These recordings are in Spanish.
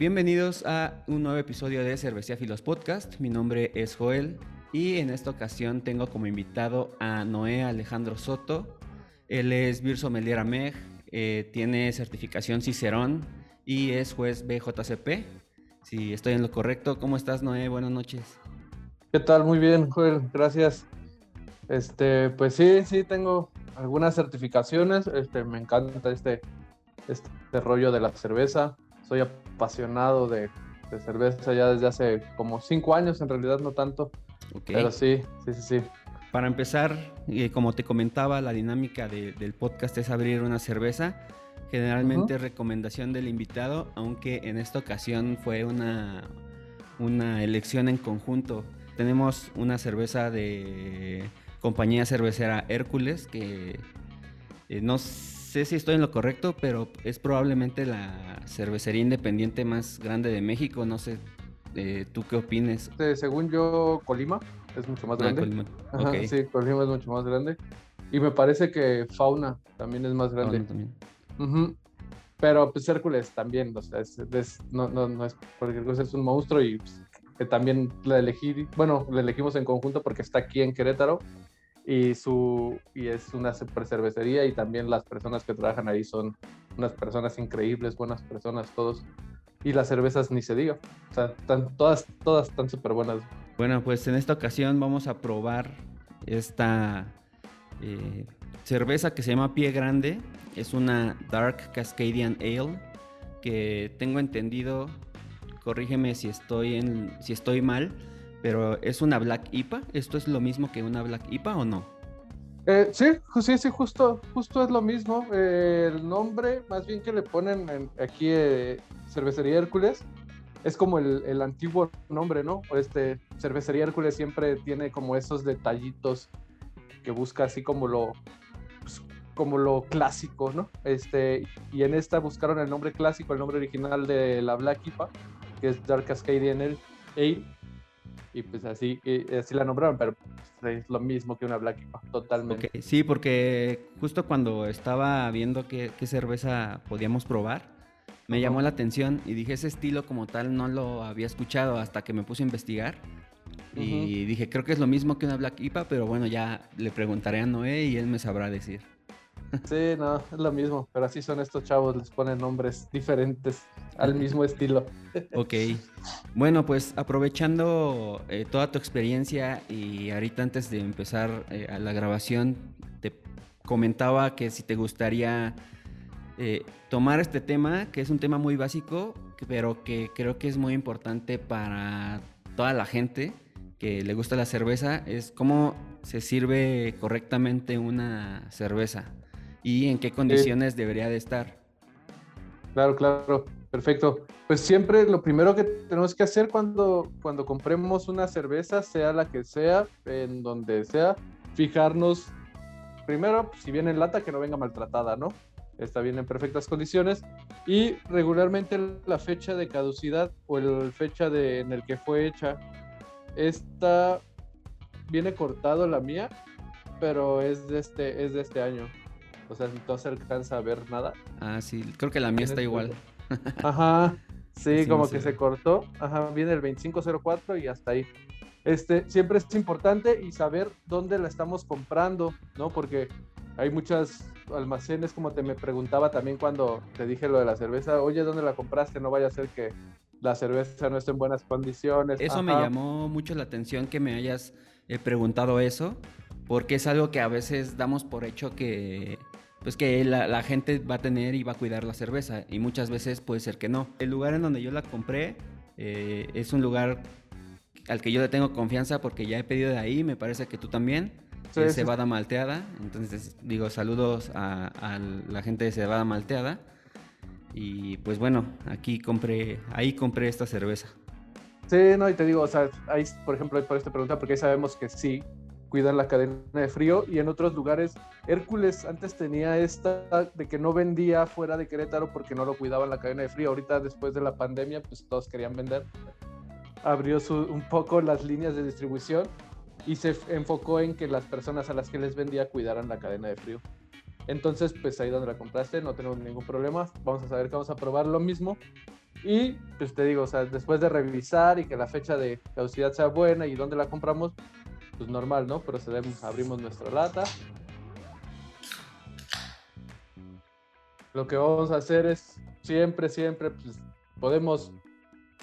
Bienvenidos a un nuevo episodio de Cervecía Filos Podcast. Mi nombre es Joel y en esta ocasión tengo como invitado a Noé Alejandro Soto. Él es Beer Sommelier AMEG, eh, tiene certificación Cicerón y es juez BJCP. Si estoy en lo correcto, ¿cómo estás Noé? Buenas noches. ¿Qué tal? Muy bien, Joel, gracias. Este, pues sí, sí, tengo algunas certificaciones. Este, me encanta este, este rollo de la cerveza soy apasionado de, cerveza ya desde hace como cinco años, en realidad no tanto. Pero sí, sí, sí, sí. Para empezar, eh, como te comentaba, la dinámica del podcast es abrir una cerveza. Generalmente recomendación del invitado, aunque en esta ocasión fue una, una elección en conjunto. Tenemos una cerveza de compañía cervecera Hércules que eh, nos sé si estoy en lo correcto, pero es probablemente la cervecería independiente más grande de México. No sé, eh, ¿tú qué opines? según yo, Colima es mucho más ah, grande. Sí, Colima es mucho más grande. Y me parece que Fauna también es más grande. también. Pero pues Hércules también, o sea, no, no, no, es cosa, es un monstruo y pues, que también la elegí, bueno, la elegimos en conjunto porque está aquí en Querétaro y, su, y es una super cervecería y también las personas que trabajan ahí son unas personas increíbles, buenas personas todos. Y las cervezas ni se diga. O sea, están, todas, todas están súper buenas. Bueno, pues en esta ocasión vamos a probar esta eh, cerveza que se llama Pie Grande. Es una Dark Cascadian Ale que tengo entendido, corrígeme si estoy, en, si estoy mal, pero ¿es una Black IPA? ¿Esto es lo mismo que una Black IPA o no? Eh, sí, sí, sí, justo, justo es lo mismo. Eh, el nombre, más bien que le ponen aquí eh, Cervecería Hércules, es como el, antiguo nombre, ¿no? Este, Cervecería Hércules siempre tiene como esos detallitos que busca así como lo, pues, como lo clásico, ¿no? Este, y en esta buscaron el nombre clásico, el nombre original de la Black IPA, que es Dark Cascadian Ale y pues así, así la nombraron, pero pues, es lo mismo que una Black IPA, totalmente. Sí, porque justo cuando estaba viendo qué, cerveza podíamos probar, me llamó la atención y dije, ese estilo como tal no lo había escuchado hasta que me puse a investigar. Y dije, creo que es lo mismo que una Black IPA, pero bueno, ya le preguntaré a Noé y él me sabrá decir. Sí, no, es lo mismo, pero así son estos chavos, les ponen nombres diferentes al mismo estilo. Ok, bueno, pues aprovechando eh, toda tu experiencia y ahorita antes de empezar eh, a la grabación, te comentaba que si te gustaría eh, tomar este tema, que es un tema muy básico, pero que creo que es muy importante para toda la gente que le gusta la cerveza, es cómo se sirve correctamente una cerveza y en qué condiciones debería de estar. Claro, claro, perfecto. Pues siempre lo primero que tenemos que hacer cuando, cuando compremos una cerveza, sea la que sea, en donde sea, fijarnos primero, si viene en lata, que no venga maltratada, ¿no? Está bien en perfectas condiciones. Y regularmente la fecha de caducidad o la fecha de, en el que fue hecha, esta viene cortado la mía, pero es de este, es de este año. O sea, no se alcanza a ver nada. Ah, sí, creo que la mía está igual. Ajá, sí, como que se cortó. Ajá, viene el 2504 y hasta ahí. Este, siempre es importante y saber dónde la estamos comprando, ¿no? Porque hay muchas almacenes, como te me preguntaba también cuando te dije lo de la cerveza, oye, ¿dónde la compraste? No vaya a ser que la cerveza no esté en buenas condiciones. Eso me llamó mucho la atención que me hayas eh, preguntado eso, porque es algo que a veces damos por hecho que pues que la, gente va a tener y va a cuidar la cerveza y muchas veces puede ser que no. El lugar en donde yo la compré eh, es un lugar al que yo le tengo confianza porque ya he pedido de ahí, me parece que tú también. Sí, cebada malteada, entonces digo saludos a, la gente de cebada malteada y pues bueno, aquí compré, ahí compré esta cerveza. Sí, no, y te digo, o sea, ahí, por ejemplo, por esta pregunta, porque ahí sabemos que sí, cuidan la cadena de frío y en otros lugares Hércules antes tenía esta de que no vendía fuera de Querétaro porque no lo cuidaban la cadena de frío. Ahorita después de la pandemia pues todos querían vender. Abrió un poco las líneas de distribución y se enfocó en que las personas a las que les vendía cuidaran la cadena de frío. Entonces, pues ahí donde la compraste, no tenemos ningún problema. Vamos a saber que vamos a probar lo mismo. Y pues te digo, o sea, después de revisar y que la fecha de caducidad sea buena y dónde la compramos, pues normal, ¿no? Procedemos, abrimos nuestra lata. Lo que vamos a hacer es siempre, siempre, pues podemos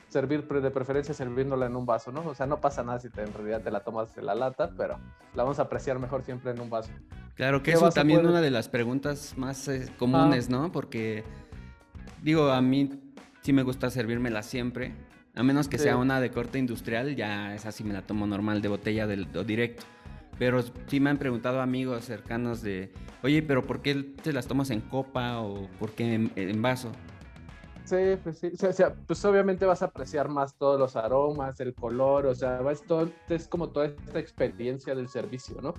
servir de preferencia sirviéndola en un vaso, ¿no? O sea, no pasa nada si te, en realidad te la tomas de la lata, pero la vamos a apreciar mejor siempre en un vaso. Claro que eso también es una de las preguntas más eh, comunes, ¿no? Porque, digo, a mí sí me gusta servírmela siempre, a menos que sea una de corte industrial, ya esa sí me la tomo normal de botella del, o directo. Pero sí me han preguntado amigos cercanos de, oye, pero ¿por qué te las tomas en copa o por qué en vaso? Sí, pues sí. O sea, pues obviamente vas a apreciar más todos los aromas, el color, o sea, vas todo, es como toda esta experiencia del servicio, ¿no?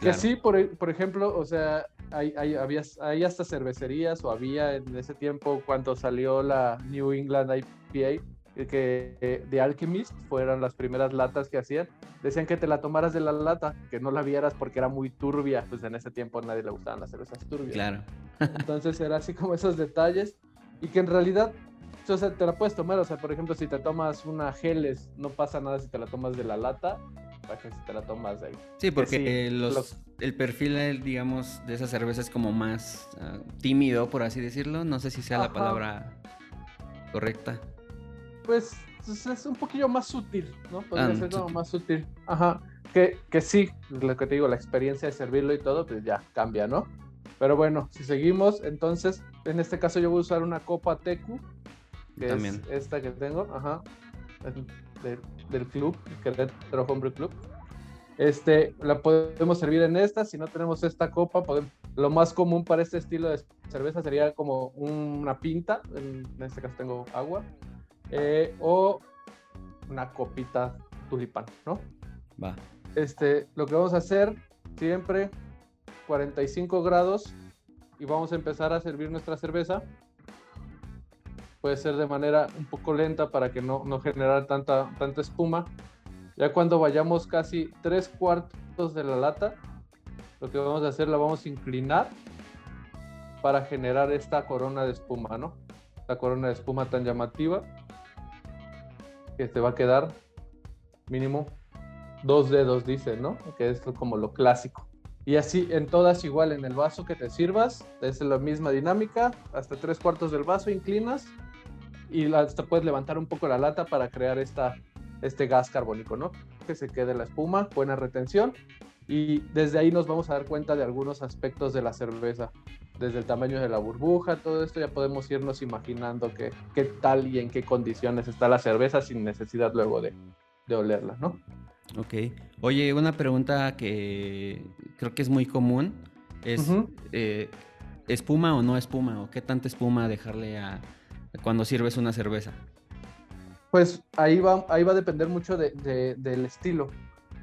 Que sí, por, por, ejemplo, o sea, hay, hay, había, hay hasta cervecerías o había en ese tiempo cuando salió la New England IPA, que eh, de Alchemist fueron las primeras latas que hacían, decían que te la tomaras de la lata, que no la vieras porque era muy turbia, pues en ese tiempo a nadie le gustaban las cervezas turbias. Claro. Entonces era así como esos detalles y que en realidad o sea, te la puedes tomar, o sea, por ejemplo, si te tomas una geles, no pasa nada si te la tomas de la lata, para que si te la tomas de ahí. Sí, porque los, el perfil, digamos, de esa cerveza es como más ah, tímido, por así decirlo. No sé si sea la palabra correcta. Pues, pues es un poquillo más sutil, ¿no? Podría ah, ser como más sutil. Ajá. Que, que sí, lo que te digo, la experiencia de servirlo y todo, pues ya cambia, ¿no? Pero bueno, si seguimos, entonces, en este caso yo voy a usar una copa Tecu, que es esta que tengo, ajá, del club, Querétaro Hombre Club. Este, la podemos servir en esta, si no tenemos esta copa, podemos, lo más común para este estilo de cerveza sería como una pinta, en, este caso tengo agua, eh, o una copita tulipán, ¿no? Va. Este, lo que vamos a hacer siempre 45 grados y vamos a empezar a servir nuestra cerveza. Puede ser de manera un poco lenta para que no, no generar tanta, tanta espuma. Ya cuando vayamos casi tres cuartos de la lata, lo que vamos a hacer la vamos a inclinar para generar esta corona de espuma, ¿no? La corona de espuma tan llamativa que te va a quedar mínimo dos dedos, dice, ¿no? Que es como lo clásico. Y así en todas igual, en el vaso que te sirvas, es la misma dinámica, hasta tres cuartos del vaso inclinas y hasta puedes levantar un poco la lata para crear esta, este gas carbónico, ¿no? Que se quede la espuma, buena retención y desde ahí nos vamos a dar cuenta de algunos aspectos de la cerveza, desde el tamaño de la burbuja, todo esto ya podemos irnos imaginando qué, qué tal y en qué condiciones está la cerveza sin necesidad luego de, de olerla, ¿no? Ok. Oye, una pregunta que creo que es muy común es eh, espuma o no espuma o qué tanta espuma dejarle a cuando sirves una cerveza. Pues ahí va, ahí va a depender mucho del estilo,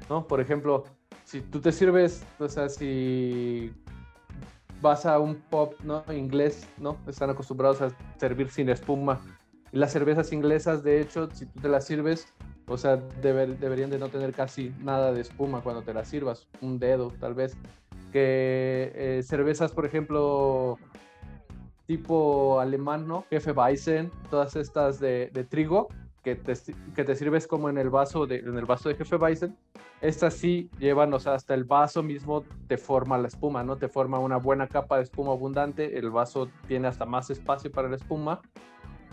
¿no? Por ejemplo, si tú te sirves, o sea, si vas a un pop, ¿no? Inglés, ¿no? Están acostumbrados a servir sin espuma. Y las cervezas inglesas, de hecho, si tú te las sirves, o sea, deberían de no tener casi nada de espuma cuando te la sirvas, un dedo tal vez. Que eh, cervezas, por ejemplo, tipo alemán, ¿no? Jefe Weizen, todas estas de, trigo, que te, que te, sirves como en el vaso de, en el vaso de Jefe Weizen. Estas sí llevan, o sea, hasta el vaso mismo te forma la espuma, ¿no? Te forma una buena capa de espuma abundante, el vaso tiene hasta más espacio para la espuma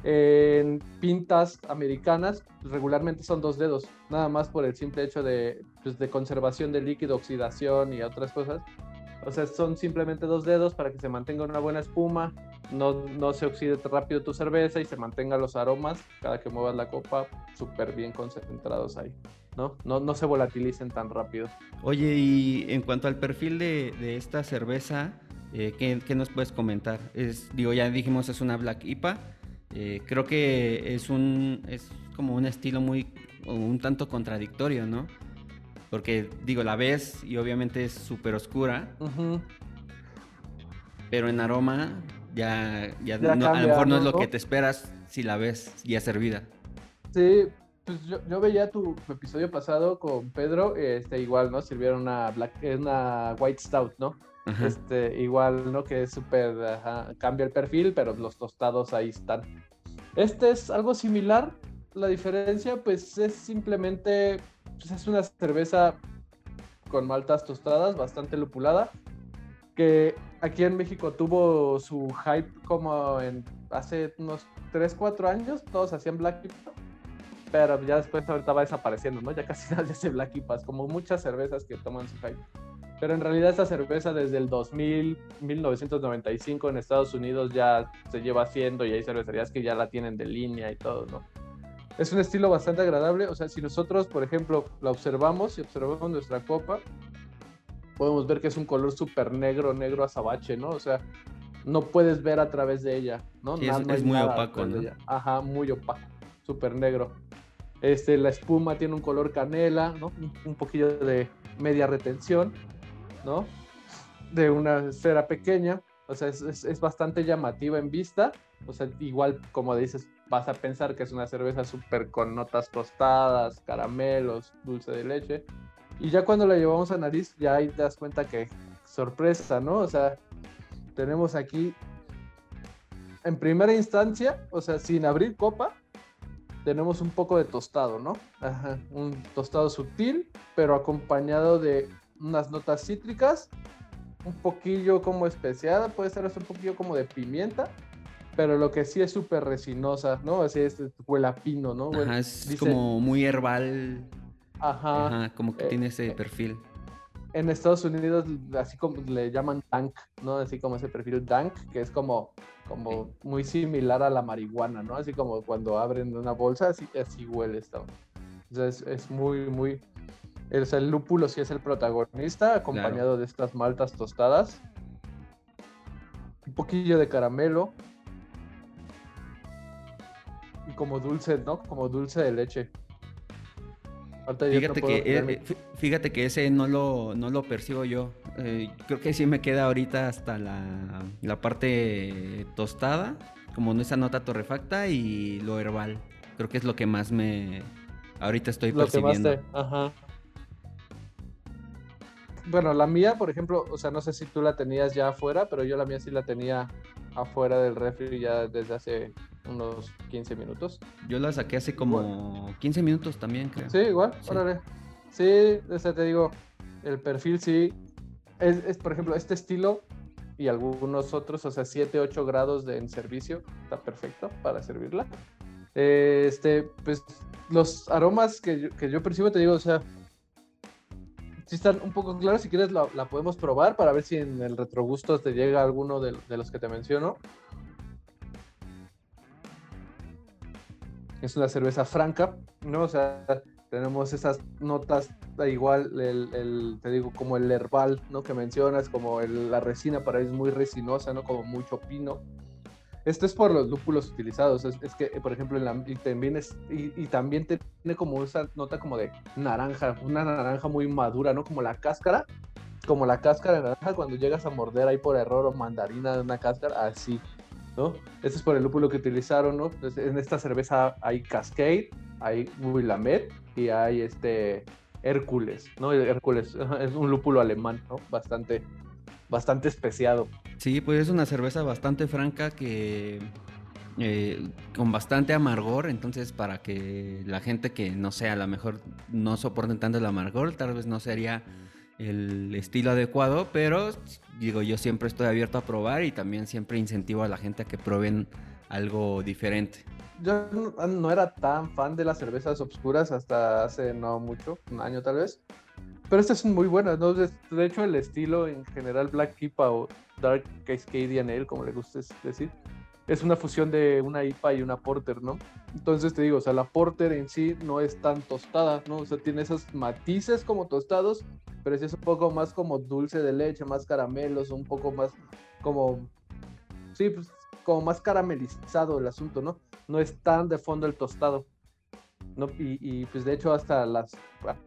en pintas americanas regularmente son dos dedos, nada más por el simple hecho de, pues, de conservación del líquido, oxidación y otras cosas. O sea, son simplemente dos dedos para que se mantenga una buena espuma, no, no se oxide rápido tu cerveza y se mantengan los aromas cada que muevas la copa súper bien concentrados ahí. ¿no? ¿no? No se volatilicen tan rápido. Oye, y en cuanto al perfil de, de esta cerveza, eh, ¿qué, ¿qué, nos puedes comentar? Es, digo, ya dijimos, es una Black IPA. Eh, creo que es un es como un estilo muy un tanto contradictorio, ¿no? Porque digo, la ves y obviamente es súper oscura, pero en aroma ya, ya, a lo mejor no, es lo que te esperas si la ves ya servida. Sí, pues yo, veía tu, episodio pasado con Pedro, este igual, ¿no? Sirvieron una black, una white stout, ¿no? Este, igual, ¿no? Que es súper, cambia el perfil, pero los tostados ahí están. Este es algo similar. La diferencia, pues, es simplemente. Pues, es una cerveza con maltas tostadas, bastante lupulada. Que aquí en México tuvo su hype como en hace unos 3, 4 años. Todos hacían Black IPA. Pero ya después ahorita va desapareciendo, ¿no? Ya casi nadie hace Black IPAs, como muchas cervezas que toman su hype. Pero en realidad esta cerveza desde el 2000, 1995 en Estados Unidos ya se lleva haciendo y hay cervecerías que ya la tienen de línea y todo, ¿no? Es un estilo bastante agradable, o sea, si nosotros, por ejemplo, la observamos y observamos nuestra copa, podemos ver que es un color súper negro, negro azabache, ¿no? O sea, no puedes ver a través de ella, ¿no? Sí, es, muy opaco, ¿no? Ajá, muy opaco, súper negro. Este, la espuma tiene un color canela, ¿no? Un poquillo de media retención ¿no? De una esfera pequeña, o sea, es, bastante llamativa en vista, o sea, igual como dices, vas a pensar que es una cerveza súper con notas tostadas, caramelos, dulce de leche, y ya cuando la llevamos a nariz, ya ahí te das cuenta que sorpresa, ¿no? O sea, tenemos aquí, en primera instancia, o sea, sin abrir copa, tenemos un poco de tostado, ¿no? Ajá, un tostado sutil, pero acompañado de unas notas cítricas, un poquillo como especiada, puede ser un poquillo como de pimienta, pero lo que sí es súper resinosa, ¿no? Así es, huele a pino, ¿no? Ajá, es como muy herbal. Ajá. Ajá como que tiene ese eh, perfil. En Estados Unidos, así como le llaman dank, ¿no? Así como ese perfil dank, que es como, como muy similar a la marihuana, ¿no? Así como cuando abren una bolsa, así, así huele esto. Entonces es muy, muy, el lúpulo sí es el protagonista, acompañado de estas maltas tostadas. Un poquillo de caramelo. Como dulce, ¿no? Como dulce de leche. Fíjate, que, eh, eh, fíjate que ese no lo, no lo percibo yo. Eh, creo que sí me queda ahorita hasta la, parte tostada, como esa nota torrefacta y lo herbal. Creo que es lo que más me... Ahorita estoy percibiendo. Ajá bueno, la mía, por ejemplo, o sea, no sé si tú la tenías ya afuera, pero yo la mía sí la tenía afuera del refri ya desde hace unos 15 minutos. Yo la saqué hace como 15 minutos también, creo. Sí, igual, sí. órale. Sí, o sea, te digo, el perfil sí. Es, por ejemplo, este estilo y algunos otros, o sea, 7, 8 grados de, en servicio, está perfecto para servirla. Este, pues los aromas que yo, que yo percibo, te digo, o sea, si están un poco claros. Si quieres, la, podemos probar para ver si en el retrogusto te llega alguno de, los que te menciono. Es una cerveza franca, ¿no? O sea, tenemos esas notas, da igual, el, te digo, como el herbal, ¿no? Que mencionas, como la resina para es muy resinosa, ¿no? Como mucho pino. Esto es por los lúpulos utilizados. Es, que, por ejemplo, en la, y también, es, y, también tiene como esa nota como de naranja, una naranja muy madura, ¿no? Como la cáscara, como la cáscara de naranja cuando llegas a morder ahí por error o mandarina de una cáscara, así, ¿no? Este es por el lúpulo que utilizaron, ¿no? en esta cerveza hay Cascade, hay Willamette y hay este Hércules, ¿no? Hércules es un lúpulo alemán, ¿no? Bastante, bastante especiado. Sí, pues es una cerveza bastante franca que eh, con bastante amargor, entonces para que la gente que no sea, a lo mejor no soporten tanto el amargor, tal vez no sería el estilo adecuado, pero digo, yo siempre estoy abierto a probar y también siempre incentivo a la gente a que prueben algo diferente. Yo no era tan fan de las cervezas obscuras hasta hace no mucho, un año tal vez. Pero estas son muy buenas, ¿no? De, hecho, el estilo en general Black Keepa o Dark Cascadian Ale, como le guste decir, es una fusión de una IPA y una Porter, ¿no? Entonces te digo, o sea, la Porter en sí no es tan tostada, ¿no? O sea, tiene esos matices como tostados, pero es un poco más como dulce de leche, más caramelos, un poco más como, sí, pues como más caramelizado el asunto, ¿no? No es tan de fondo el tostado. ¿No? Y, pues de hecho hasta las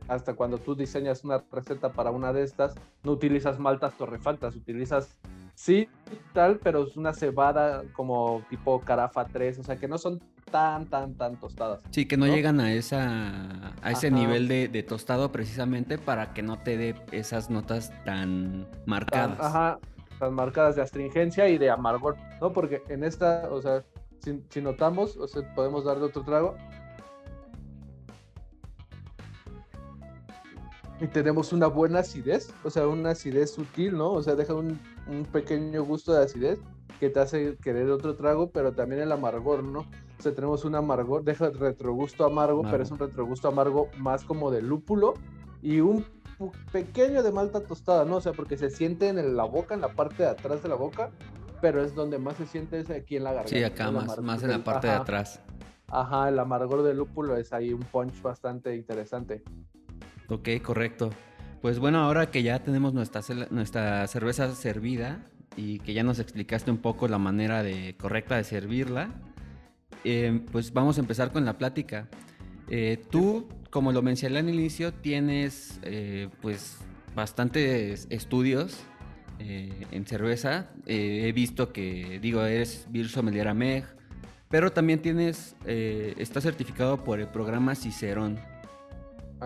hasta cuando tú diseñas una receta para una de estas, no utilizas maltas torrefactas, utilizas sí tal, pero es una cebada como tipo carafa 3, o sea que no son tan, tan, tan tostadas. Sí, que no, llegan a esa a ese nivel de, tostado precisamente para que no te dé esas notas tan marcadas. ajá, tan marcadas de astringencia y de amargor, ¿no? Porque en esta, o sea, si, notamos, o sea, podemos darle otro trago. Y tenemos una buena acidez, o sea, una acidez sutil, ¿no? O sea, deja un, un pequeño gusto de acidez que te hace querer otro trago, pero también el amargor, ¿no? O sea, tenemos un amargor, deja el retrogusto amargo, pero es un retrogusto amargo más como de lúpulo y un pequeño de malta tostada, ¿no? O sea, porque se siente en la boca, en la parte de atrás de la boca, pero es donde más se siente es aquí en la garganta. Sí, acá más, más en la parte de atrás. Ajá, el amargor del lúpulo es ahí un punch bastante interesante. Ok, correcto. Pues bueno, ahora que ya tenemos nuestra, nuestra cerveza servida y que ya nos explicaste un poco la manera de, correcta de servirla, eh, pues vamos a empezar con la plática. Eh, tú, como lo mencioné al inicio, tienes eh, pues bastantes estudios en cerveza. he visto que, digo, eres Beer Sommelier AMEG, pero también tienes, está certificado por el programa Cicerón.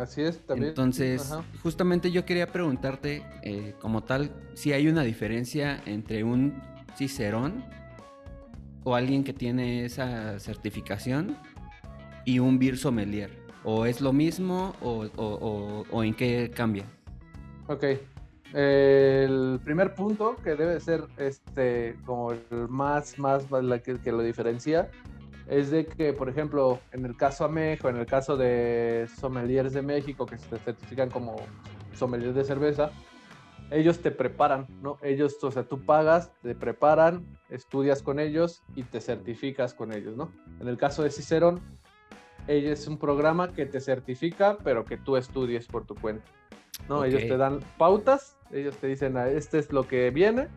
Así es, también. Entonces, justamente yo quería preguntarte, como tal, si hay una diferencia entre un Cicerón o alguien que tiene esa certificación y un beer sommelier? ¿O es lo mismo o, en qué cambia? Ok. El primer punto que debe ser este como el más, más, la que, lo diferencia es de que, por ejemplo, en el caso Amejo, en el caso de sommeliers de México que se certifican como sommeliers de cerveza, ellos te preparan, ¿no? Ellos, o sea, tú pagas, te preparan, estudias con ellos y te certificas con ellos, ¿no? En el caso de Cicerón, ella es un programa que te certifica, pero que tú estudies por tu cuenta. ¿no? Ellos te dan pautas, ellos te dicen, ah, este es lo que viene,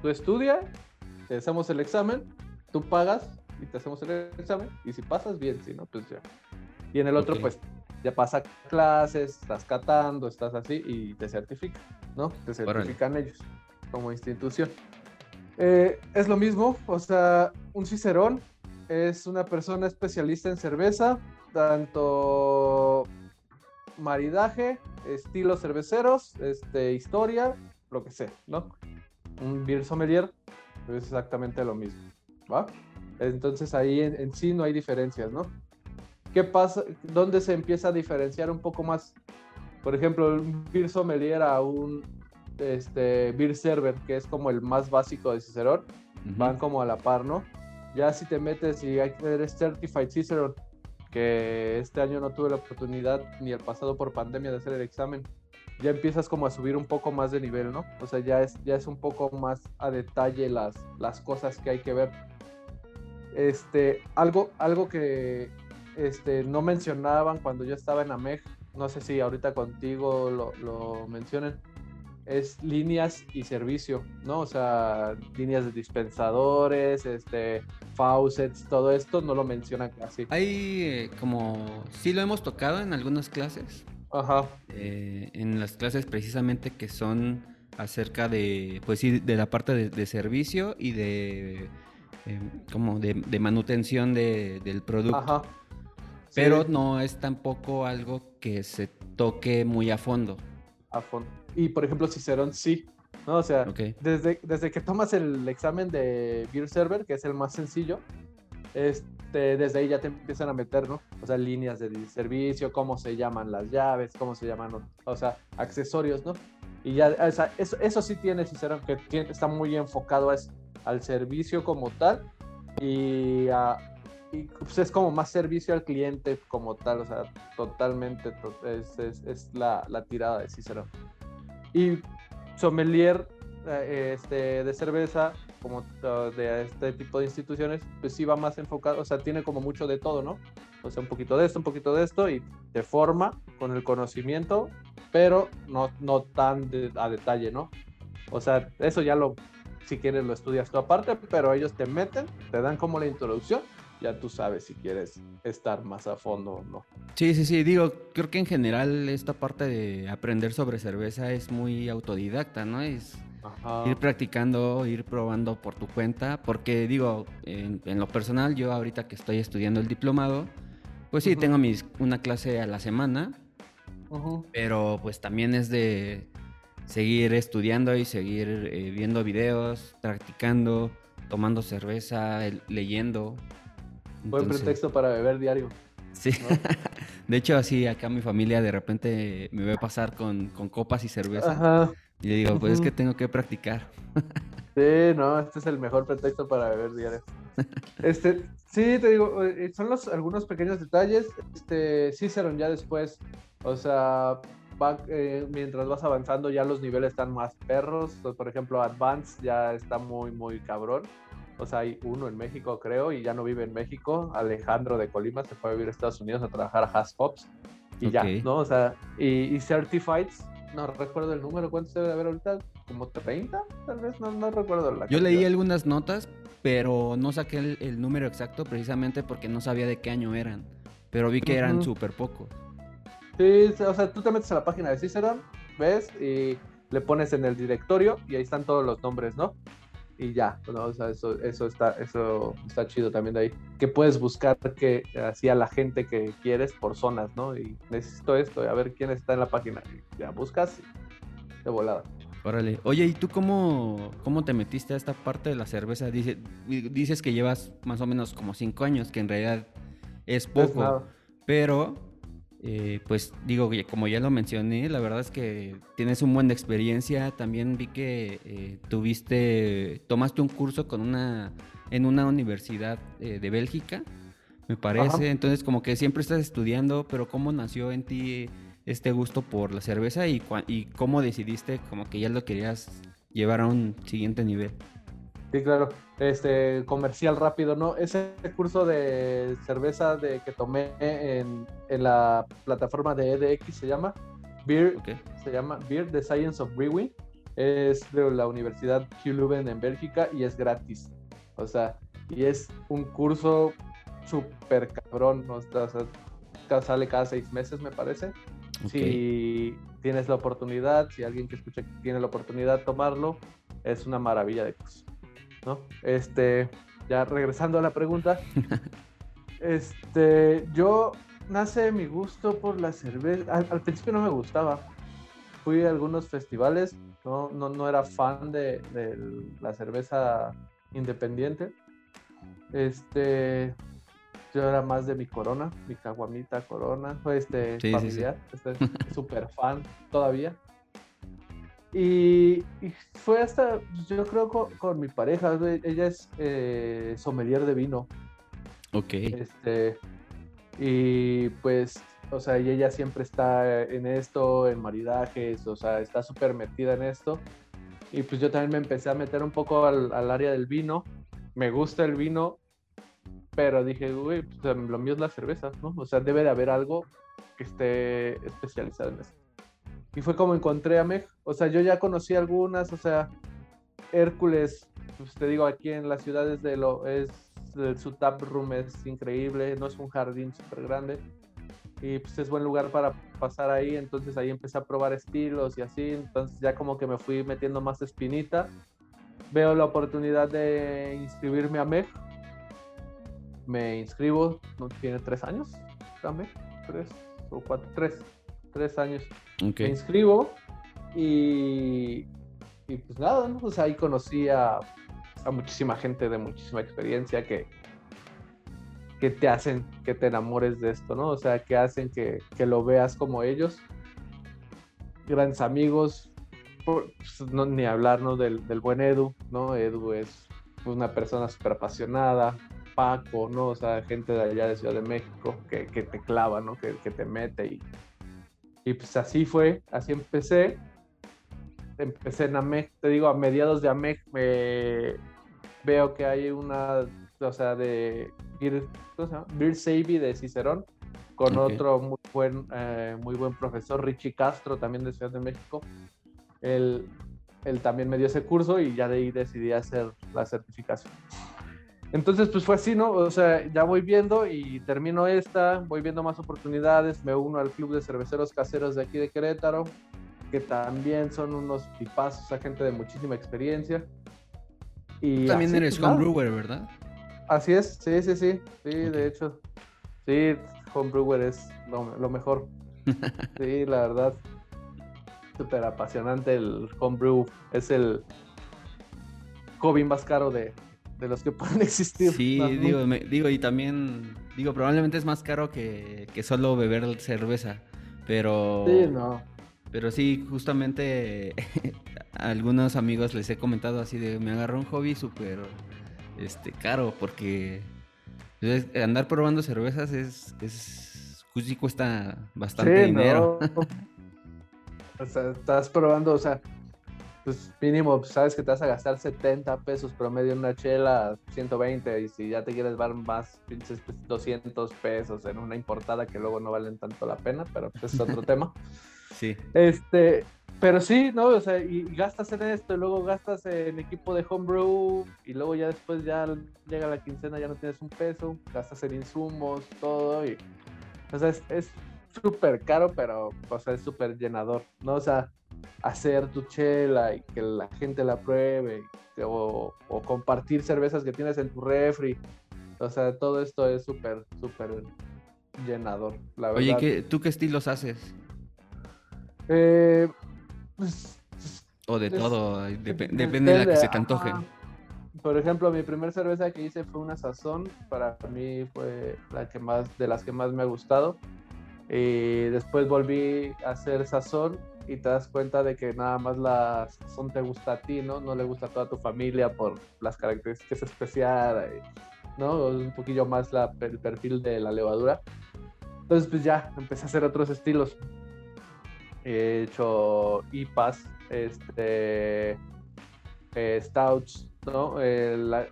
tú estudia, te hacemos el examen, tú pagas y te hacemos el examen, y si pasas, bien, si no, pues ya. Y en el otro, pues ya pasa clases, estás catando, estás así y te certifican, ¿no? Te certifican ellos como institución. Eh, es lo mismo, o sea, un cicerón es una persona especialista en cerveza, tanto maridaje, estilos cerveceros, este, historia, lo que sea, ¿no? Un beer sommelier es exactamente lo mismo, ¿va? Entonces ahí en, sí no hay diferencias, ¿no? ¿Qué pasa? ¿Dónde se empieza a diferenciar un poco más? Por ejemplo, un beer sommelier a un este, beer server, que es como el más básico de Cicerón, van como a la par, ¿no? Ya si te metes y eres Certified Cicerone, que este año no tuve la oportunidad ni el pasado por pandemia de hacer el examen, ya empiezas como a subir un poco más de nivel, ¿no? O sea, ya es, ya es un poco más a detalle las, las cosas que hay que ver. Este, algo, algo que este, no mencionaban cuando yo estaba en AMEG, no sé si ahorita contigo lo, lo mencionen, es líneas y servicio, ¿no? O sea, líneas de dispensadores, este, faucets, todo esto no lo mencionan casi. Hay eh, como, sí lo hemos tocado en algunas clases. Ajá. Eh, en las clases precisamente que son acerca de, pues sí, de la parte de, servicio y de, em, como de, manutención del producto. Ajá. Pero no es tampoco algo que se toque muy a fondo. A fondo. Y por ejemplo, Cicerón sí. ¿no? O sea, desde, desde que tomas el examen de Beer Server, que es el más sencillo, este, desde ahí ya te empiezan a meter, ¿no? O sea, líneas de servicio, cómo se llaman las llaves, cómo se llaman, o sea, accesorios, ¿no? Y ya, o sea, eso, eso sí tiene Cicerón, que está muy enfocado al servicio como tal y, y pues es como más servicio al cliente como tal, o sea, totalmente es, es, es la, la, tirada de Cicerón. Y sommelier eh, este, de cerveza, como de este tipo de instituciones, pues sí va más enfocado, o sea, tiene como mucho de todo, ¿no? O sea, un poquito de esto, un poquito de esto, y te forma con el conocimiento, pero no, no tan a detalle, ¿no? O sea, eso ya lo, si quieres, lo estudias tú aparte, pero ellos te meten, te dan como la introducción ya tú sabes si quieres estar más a fondo o no. Sí, sí, sí, digo, creo que en general esta parte de aprender sobre cerveza es muy autodidacta, ¿no? Es ir practicando, ir probando por tu cuenta, porque digo, en, lo personal, yo ahorita que estoy estudiando el diplomado, pues sí, tengo mis, una clase a la semana, pero pues también es de seguir estudiando y seguir eh, viendo videos, practicando tomando cerveza, leyendo. Buen pretexto para beber diario. Sí. de hecho, así acá mi familia de repente me ve pasar con, copas y cerveza. Ajá. Y le digo, pues es que tengo que practicar. sí, no, este es el mejor pretexto para beber diario. Este, sí, te digo, eh, son los algunos pequeños detalles. Este, Cicerón ya después, o sea, eh, mientras vas avanzando ya los niveles están más perros. por ejemplo, Advance ya está muy, muy cabrón. O sea, hay uno en México, creo, y ya no vive en México. Alejandro de Colima se fue a vivir a Estados Unidos a trabajar a Haspops. Y ya, ¿no? O sea, y, y Certifieds, no recuerdo el número, ¿cuántos debe haber ahorita? ¿Como 30? Tal vez, no, no recuerdo la Yo leí algunas notas, pero no saqué el, número exacto precisamente porque no sabía de qué año eran. Pero vi que eran súper pocos. Sí, o sea, tú te metes a la página de Cicerón, ves y le pones en el directorio y ahí están todos los nombres, ¿no? Y ya, ¿no? O sea, eso, eso, está, eso está chido también de ahí. Que puedes buscar que hacía la gente que quieres por zonas, ¿no? Y necesito esto, a ver quién está en la página. ya buscas de volada. Órale. Oye, ¿y tú cómo, cómo te metiste a esta parte de la cerveza? Dice, dices que llevas más o menos como cinco años, que en realidad es poco. pero eh, pues digo, como ya lo mencioné, la verdad es que tienes un buen de experiencia. También vi que eh, tuviste, tomaste un curso con una, en una universidad eh, de Bélgica, me parece. Entonces, como que siempre estás estudiando, pero ¿cómo nació en ti este gusto por la cerveza y, y cómo decidiste como que ya lo querías llevar a un siguiente nivel? Sí, claro. Este, comercial rápido, ¿no? Ese curso de cerveza de, que tomé en, en la plataforma de EDX se llama Beer, se llama Beer, The Science of Brewing. Es de la Universidad Leuven en Bélgica y es gratis. O sea, y es un curso súper cabrón. ¿no? O sea, sale cada seis meses, me parece. Si tienes la oportunidad, si alguien que escucha tiene la oportunidad de tomarlo, es una maravilla de curso. ¿No? Este, ya regresando a la pregunta, este, yo nace mi gusto por la cerveza. Al, principio no me gustaba. Fui a algunos festivales, no, no, no era fan de, la cerveza independiente. Este, yo era más de mi corona, mi caguamita corona, este, familiar, este, súper fan todavía. Y, fue hasta, yo creo, con, mi pareja, ella es eh, sommelier de vino. Ok. Este, y pues, o sea, y ella siempre está en esto, en maridajes, o sea, está súper metida en esto. Y pues yo también me empecé a meter un poco al, área del vino. Me gusta el vino, pero dije, uy, pues, lo mío es la cerveza, ¿no? O sea, debe de haber algo que esté especializado en eso. Y fue como encontré a Meg. O sea, yo ya conocí algunas, o sea, Hércules, pues te digo, aquí en las ciudades de lo es su tap room es increíble, no es un jardín súper grande. Y pues es buen lugar para pasar ahí, entonces ahí empecé a probar estilos y así, entonces ya como que me fui metiendo más espinita. Veo la oportunidad de inscribirme a MEG. Me inscribo, no tiene tres años, también, tres o cuatro, tres tres años. Me inscribo y, y pues nada, ¿no? Pues ahí conocí a, a, muchísima gente de muchísima experiencia que, que te hacen que te enamores de esto, ¿no? O sea, que hacen que, que lo veas como ellos. Grandes amigos, pues, no, ni hablar ¿no? del, del, buen Edu, ¿no? Edu es una persona súper apasionada, Paco, ¿no? O sea, gente de allá de Ciudad de México que, que te clava, ¿no? Que, que te mete y, y pues así fue, así empecé. Empecé en AMEC, te digo, a mediados de AMEC me veo que hay una, o sea, de Beer, de Cicerón, con otro muy buen, eh, muy buen profesor, Richie Castro, también de Ciudad de México. Él, él también me dio ese curso y ya de ahí decidí hacer la certificación. Entonces, pues fue así, ¿no? O sea, ya voy viendo y termino esta, voy viendo más oportunidades, me uno al club de cerveceros caseros de aquí de Querétaro, que también son unos tipazos, a gente de muchísima experiencia. Y también eres homebrewer, ¿verdad? Así es, sí, sí, sí, sí, de hecho, sí, homebrewer es lo, mejor. sí, la verdad, súper apasionante el homebrew, es el hobby más caro de, de los que pueden existir. Sí, digo, digo, y también, digo, probablemente es más caro que, que solo beber cerveza, pero... Sí, no. Pero sí, justamente a algunos amigos les he comentado así de, me agarró un hobby súper este, caro, porque pues, andar probando cervezas es, es pues sí cuesta bastante dinero. o sea, estás probando, o sea, pues mínimo, pues, sabes que te vas a gastar 70 pesos promedio en una chela, 120, y si ya te quieres dar más, pinches 200 pues, pesos en una importada que luego no valen tanto la pena, pero pues es otro tema. Sí. Este, pero sí, ¿no? O sea, y, gastas en esto, y luego gastas en equipo de homebrew, y luego ya después ya llega la quincena, ya no tienes un peso, gastas en insumos, todo, y. O sea, es súper caro, pero, o sea, es súper llenador, ¿no? O sea, hacer tu chela y que la gente la pruebe, o, compartir cervezas que tienes en tu refri. O sea, todo esto es súper, súper llenador, la verdad. Oye, ¿tú qué estilos haces? Eh, pues, o de todo, depende de la que se te antoje. Por ejemplo, mi primera cerveza que hice fue una sazón, para mí fue la que más, de las que más me ha gustado. Y después volví a hacer sazón y te das cuenta de que nada más la sazón te gusta a ti, ¿no? No le gusta a toda tu familia por las características especiales, ¿no? Un poquillo más el perfil de la levadura. Entonces, pues ya, empecé a hacer otros estilos. He hecho IPAs, este, eh, stouts, ¿no? Eh,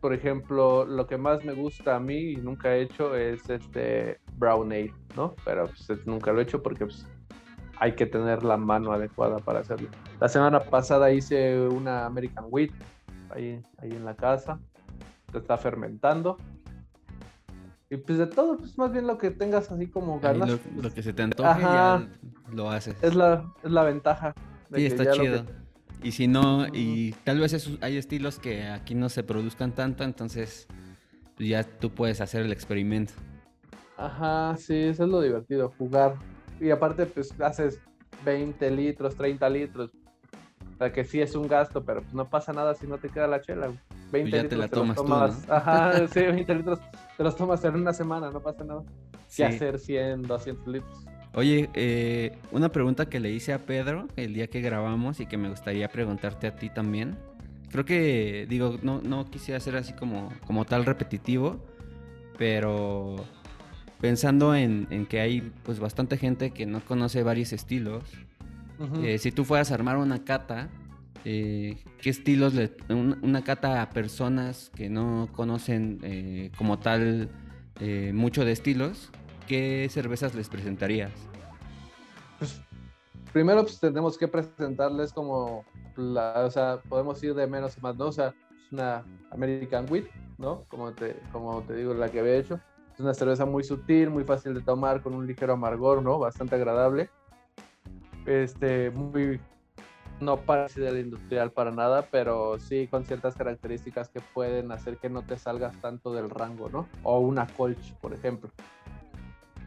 por ejemplo, lo que más me gusta a mí y nunca he hecho es este brown ale, ¿no? Pero pues, nunca lo he hecho porque pues, hay que tener la mano adecuada para hacerlo. La semana pasada hice una American Wheat ahí, ahí en la casa. Se está fermentando. Y pues de todo, pues más bien lo que tengas así como ganas. Lo, pues, que se te antoje ya lo haces. Es la, es la ventaja. sí, está chido. Y si no, y tal vez hay estilos que aquí no se produzcan tanto, entonces pues ya tú puedes hacer el experimento. Ajá, sí, eso es lo divertido, jugar y aparte pues haces 20 litros, 30 litros. O sea que sí es un gasto, pero pues no pasa nada si no te queda la chela. 20 pues litros te la tomas, Tú, ¿no? Ajá, sí, 20 litros te los tomas en una semana, no pasa nada. Sí. hacer 100, 200 litros. Oye, eh, una pregunta que le hice a Pedro el día que grabamos y que me gustaría preguntarte a ti también. Creo que, digo, no, no quisiera ser así como, como tal repetitivo, pero pensando en, que hay pues bastante gente que no conoce varios estilos, eh, si tú fueras a armar una cata, eh, ¿qué estilos, le, una cata a personas que no conocen eh, como tal mucho de estilos, qué cervezas les presentarías? Pues primero pues tenemos que presentarles como, la, o sea, podemos ir de menos a más, ¿no? O sea, una American Wheat, ¿no? Como te, como te digo, la que había hecho es una cerveza muy sutil, muy fácil de tomar, con un ligero amargor, ¿no? Bastante agradable. Este, muy, no parecida a la industrial para nada, pero sí con ciertas características que pueden hacer que no te salgas tanto del rango, ¿no? O una colch, por ejemplo.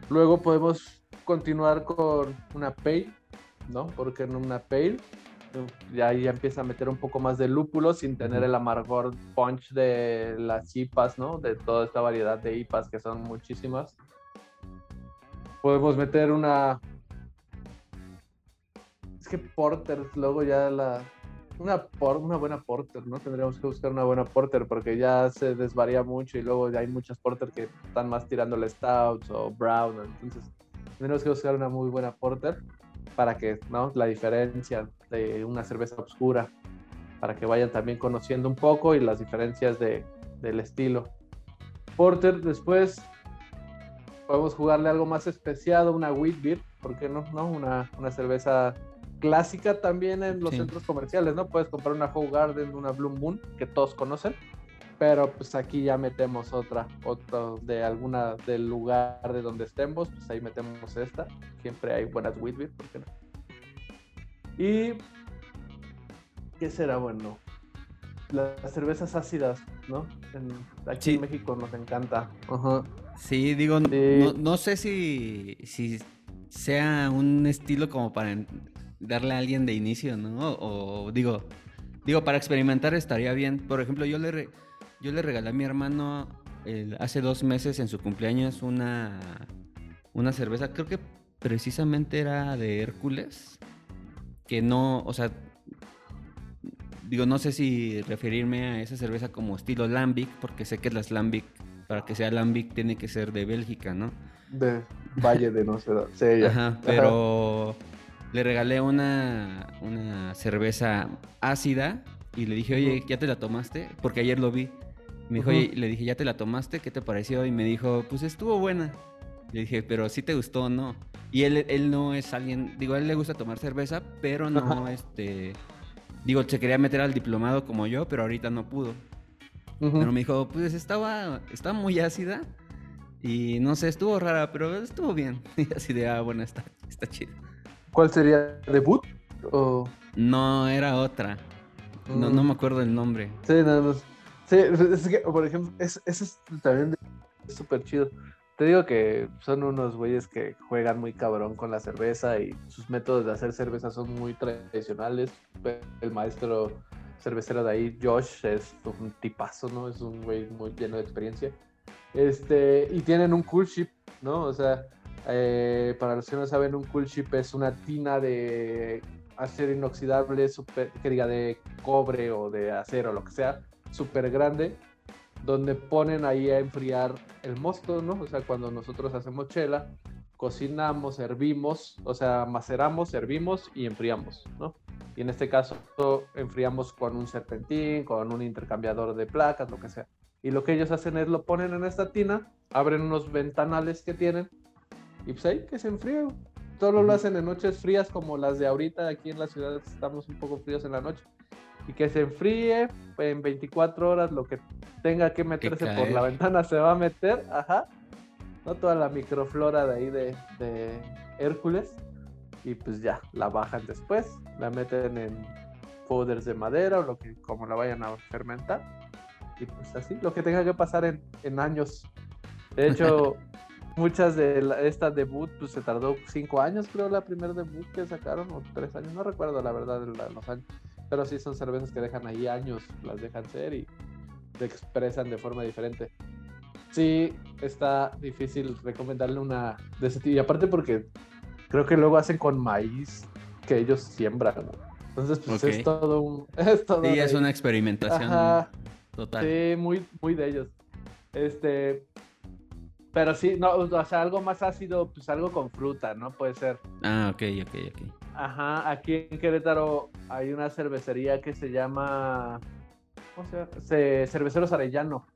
Luego podemos continuar con una pale, ¿no? Porque en una pale ya ahí empieza a meter un poco más de lúpulo sin tener el amargor punch de las IPAs, ¿no? De toda esta variedad de IPAs que son muchísimas. Podemos meter una... Es que porter, luego ya la... Una, por, una buena porter, ¿no? Tendríamos que buscar una buena porter porque ya se desvaría mucho y luego ya hay muchas porter que están más tirándole stouts o brown, entonces tendríamos que buscar una muy buena porter para que, ¿no? La diferencia de una cerveza oscura, para que vayan también conociendo un poco y las diferencias de, del estilo. Porter, después podemos jugarle algo más especiado, una wheat beer, ¿por qué no? no? Una, una cerveza clásica también en los centros comerciales, ¿no? Puedes comprar una Howe Garden, una Bloom Moon, que todos conocen, pero pues aquí ya metemos otra, otra de alguna del lugar de donde estemos, pues ahí metemos esta. Siempre hay buenas wheat beer, ¿por qué no? Y ¿qué será bueno? Las cervezas ácidas, ¿no? aquí en México nos encanta. Sí, digo, No, sé si, si sea un estilo como para darle a alguien de inicio, ¿no? O, digo, Digo, para experimentar estaría bien. Por ejemplo, yo le, re- yo le regalé a mi hermano el- hace dos meses en su cumpleaños una, una cerveza, creo que precisamente era de Hércules, que no, o sea, digo, no sé si referirme a esa cerveza como estilo Lambic, porque sé que las Lambic, para que sea Lambic, tiene que ser de Bélgica, ¿no? De Valle de no sé. Sí, ya. Ajá, pero le regalé una, una cerveza ácida y le dije, oye. ¿ya te la tomaste? Porque ayer lo vi. Me dijo, oye, le dije, ¿ya te la tomaste? ¿Qué te pareció? Y me dijo, pues estuvo buena. Le dije, pero ¿sí te gustó o no? Y él, él no es alguien, digo, a él le gusta tomar cerveza, pero no, Ajá. este... Digo, se quería meter al diplomado como yo, pero ahorita no pudo. Pero me dijo, pues estaba, estaba muy ácida y no sé, estuvo rara, pero estuvo bien. Y así de, ah, bueno, está, está chido. ¿Cuál sería? ¿Debut? O... No, era otra. No, Mm. no me acuerdo el nombre. Sí, nada más. Sí, es que, por ejemplo, es- es también súper chido. Te digo que son unos güeyes que juegan muy cabrón con la cerveza y sus métodos de hacer cerveza son muy tradicionales. El maestro cervecero de ahí, Josh, es un tipazo, ¿no? Es un güey muy lleno de experiencia. Este, y tienen un cool ship, ¿no? O sea, eh, para los que no saben, un cool ship es una tina de acero inoxidable, super, que diga de cobre o de acero, lo que sea, súper grande, donde ponen ahí a enfriar el mosto, ¿no? O sea, cuando nosotros hacemos chela, cocinamos, hervimos, o sea, maceramos, hervimos y enfriamos, ¿no? Y en este caso enfriamos con un serpentín, con un intercambiador de placas, lo que sea. Y lo que ellos hacen es lo ponen en esta tina, abren unos ventanales que tienen y pues ahí que se enfríe. Solo lo hacen en noches frías como las de ahorita. Aquí en la ciudad estamos un poco fríos en la noche. Y que se enfríe en 24 horas lo que tenga que meterse por la ventana se va a meter. Ajá. ¿No? Toda la microflora de ahí de, de Hércules. Y pues ya, la bajan después. La meten en folders de madera o lo que como la vayan a fermentar. Y pues así, lo que tenga que pasar en, en años. De hecho, muchas de la- esta debut, pues se tardó cinco años, creo, la primera debut que sacaron, o tres años, no recuerdo la verdad los años. Pero sí son cervezas que dejan ahí años, las dejan ser y se expresan de forma diferente. Sí, está difícil recomendarle una de ese tipo. Y aparte porque creo que luego hacen con maíz que ellos siembran. Entonces, pues es todo un... Es todo Sí, es una experimentación Ajá. total. Sí, muy, muy de ellos. Este. Pero sí, no, o sea, algo más ácido, pues algo con fruta, ¿no? Puede ser. Ah, ok, ok, ok. Ajá, aquí en Querétaro hay una cervecería que se llama. ¿Cómo se llama? Ce- Cerveceros Arellano.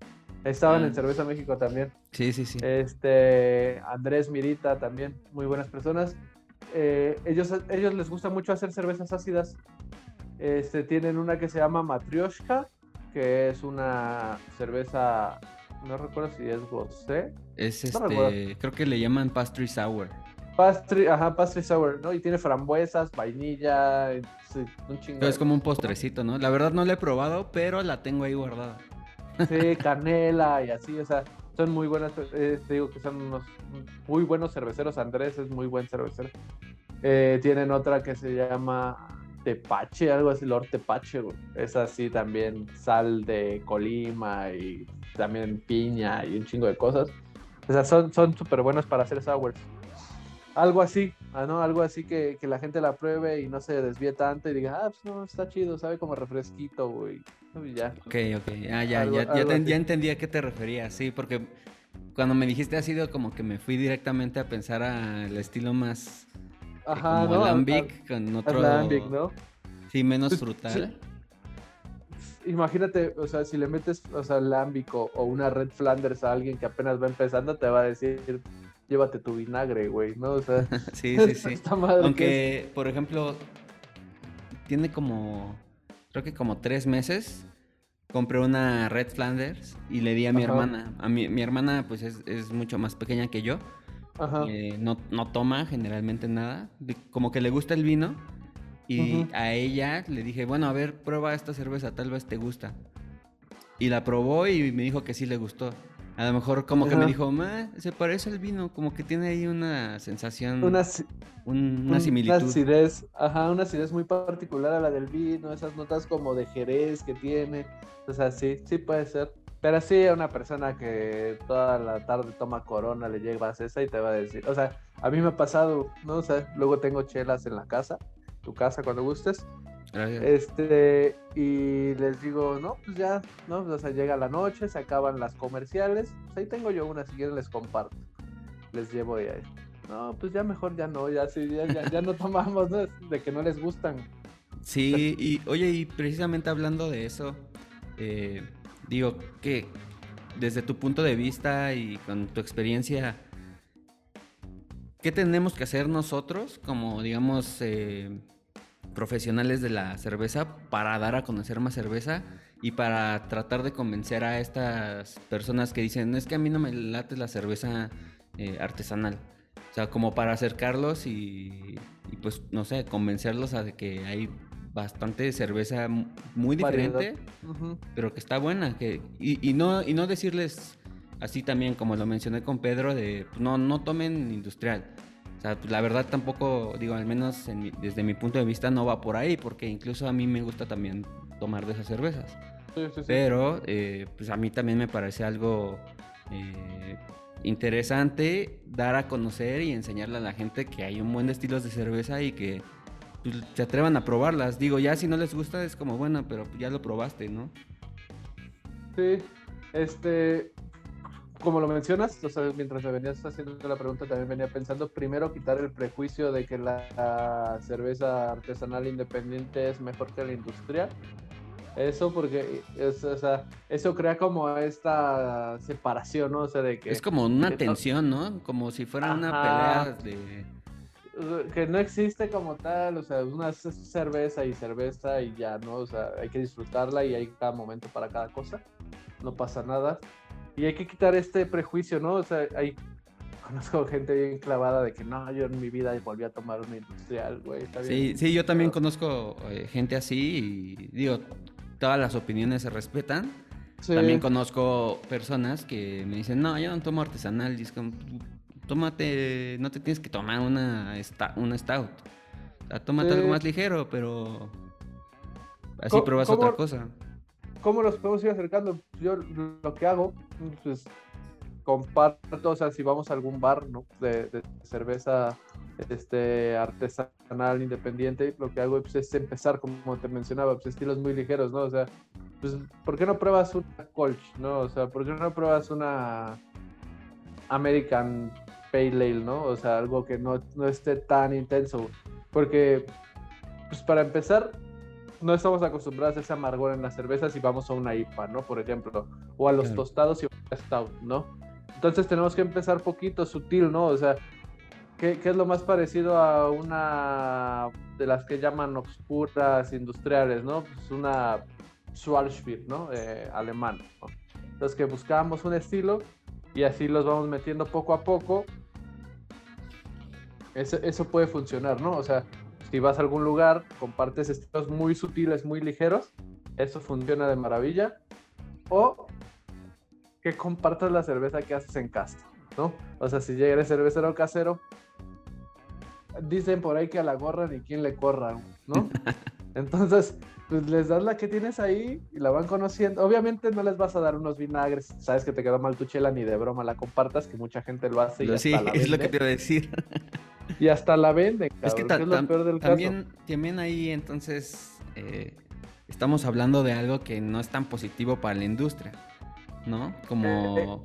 Estaban en Cerveza México también. Sí, sí, sí. Este, Andrés Mirita también, muy buenas personas. Eh, ellos, ellos les gusta mucho hacer cervezas ácidas. Este, tienen una que se llama Matryoshka, que es una cerveza, no recuerdo si es gosé. es no este, creo que le llaman pastry sour. Pastry, ajá, pastry sour, ¿no? Y tiene frambuesas, vainilla, un chingo. Es como un postrecito, ¿no? La verdad no la he probado, pero la tengo ahí guardada. Sí, canela y así, o sea, son muy buenas, eh, te digo que son unos muy buenos cerveceros, Andrés es muy buen cervecero. Eh, tienen otra que se llama Tepache, algo así, Lord Tepache, güey. es así también, sal de Colima y también piña y un chingo de cosas. O sea, son son súper buenos para hacer sours. Algo así, ah, ¿no? Algo así que, que la gente la pruebe y no se desvíe tanto y diga, ah, pues no, está chido, sabe como refresquito, güey. Y ya. Ok, ok. Ah, ya, Algo- ya, ya, algo te- así. ya entendí a qué te referías, sí, porque cuando me dijiste ácido, como que me fui directamente a pensar al estilo más eh, Ajá, como ¿no? lambic, con otro... Alambic, ¿no? Sí, menos Pues, frutal. Imagínate, o sea, si le metes, o sea, lambico o una Red Flanders a alguien que apenas va empezando, te va a decir, llévate tu vinagre, güey, ¿no? O sea, Sí, sí, sí. esta madre que es- Aunque, por ejemplo, tiene como, creo que como tres meses, compré una Red Flanders y le di a mi Ajá. hermana. A mi, mi hermana, pues, es, es mucho más pequeña que yo. Ajá. Eh, no, no toma generalmente nada. Como que le gusta el vino. Y Ujú. a ella le dije, bueno, a ver, prueba esta cerveza, tal vez te gusta. Y la probó y me dijo que sí le gustó. A lo mejor como que me dijo, ma, se parece al vino, como que tiene ahí una sensación, una, una similitud. Una acidez, ajá, una acidez muy particular a la del vino, esas notas como de jerez que tiene, o sea, sí, sí puede ser. Pero sí, a una persona que toda la tarde toma corona, le llevas esa y te va a decir, o sea, a mí me ha pasado, ¿no? O sea, luego tengo chelas en la casa, tu casa cuando gustes, este, y les digo, no, pues ya, ¿no? O sea, llega la noche, se acaban las comerciales, pues ahí tengo yo una, si quieren les comparto. Les llevo y ahí. No, pues ya mejor ya no, ya sí, ya, ya, no tomamos, ¿no? De que no les gustan. Sí, y oye, y precisamente hablando de eso, eh, digo que desde tu punto de vista y con tu experiencia, ¿qué tenemos que hacer nosotros como, digamos, eh, profesionales de la cerveza para dar a conocer más cerveza y para tratar de convencer a estas personas que dicen, es que a mí no me late la cerveza eh, artesanal. O sea, como para acercarlos y, pues, no sé, convencerlos a de que hay bastante cerveza muy diferente, pero que está buena. Que, y, no, y no decirles así también, como lo mencioné con Pedro, de no, no tomen industrial. O sea, pues, la verdad tampoco, digo, al menos desde mi punto de vista no va por ahí, porque incluso a mí me gusta también tomar de esas cervezas. Sí, sí, sí. Pero, eh, pues a mí también me parece algo eh, interesante dar a conocer y enseñarle a la gente que hay un buen de estilos de cerveza y que pues, se atrevan a probarlas. Digo, ya si no les gusta es como, bueno, pero ya lo probaste, ¿no? Sí, este, como lo mencionas, o sea, mientras me venías haciendo la pregunta, también venía pensando primero quitar el prejuicio de que la, cerveza artesanal independiente es mejor que la industrial. Eso porque o sea, eso crea como esta separación, ¿no? O sea, de que... Es como una tensión, ¿no? Como si fuera una pelea de... Que no existe como tal, o sea, una cerveza y cerveza y ya, ¿no? O sea, hay que disfrutarla y hay cada momento para cada cosa. No pasa nada. Y hay que quitar este prejuicio, ¿no? O sea, hay conozco gente bien clavada de que no, yo en mi vida volví a tomar una industrial, güey. Sí, sí, yo también conozco eh, gente así y digo, todas las opiniones se respetan. También conozco personas que me dicen, no, yo no tomo artesanal. Y es como, tómate, no te tienes que tomar una, una stout. O sea, tómate algo más ligero, pero así pruebas otra cosa. ¿Cómo los podemos ir acercando? Yo lo que hago, pues comparto, o sea, si vamos a algún bar, ¿no? De, cerveza este, artesanal, independiente, lo que hago pues, es empezar, como te mencionaba, pues estilos muy ligeros, ¿no? O sea, pues, ¿por qué no pruebas una Colch, ¿no? O sea, ¿por qué no pruebas una American Pale Ale, ¿no? O sea, algo que no, no esté tan intenso. Porque, pues para empezar, no estamos acostumbrados a ese amargor en las cervezas y vamos a una IPA, ¿no? Por ejemplo, o a los tostados y a stout, ¿no? Entonces tenemos que empezar poquito, sutil, ¿no? O sea, ¿qué, es lo más parecido a una de las que llaman oscuras industriales, ¿no? Pues una Schwarzbier, ¿no? Eh, alemán, ¿no? Entonces que buscamos un estilo y así los vamos metiendo poco a poco. Eso, eso puede funcionar, ¿no? O sea, si vas a algún lugar, compartes estilos muy sutiles, muy ligeros, eso funciona de maravilla. O que compartas la cerveza que haces en casa, ¿no? O sea, si llega el cervecero casero, dicen por ahí que a la gorra ni quien le corra, ¿no? Entonces, pues les das la que tienes ahí y la van conociendo. Obviamente no les vas a dar unos vinagres, sabes que te quedó mal tu chela, ni de broma la compartas, que mucha gente lo hace. Y sí, es lo que te iba a decir. Y hasta la venden. es que, también, también ahí entonces eh, estamos hablando de algo que no es tan positivo para la industria, ¿no? Como... Eh, eh,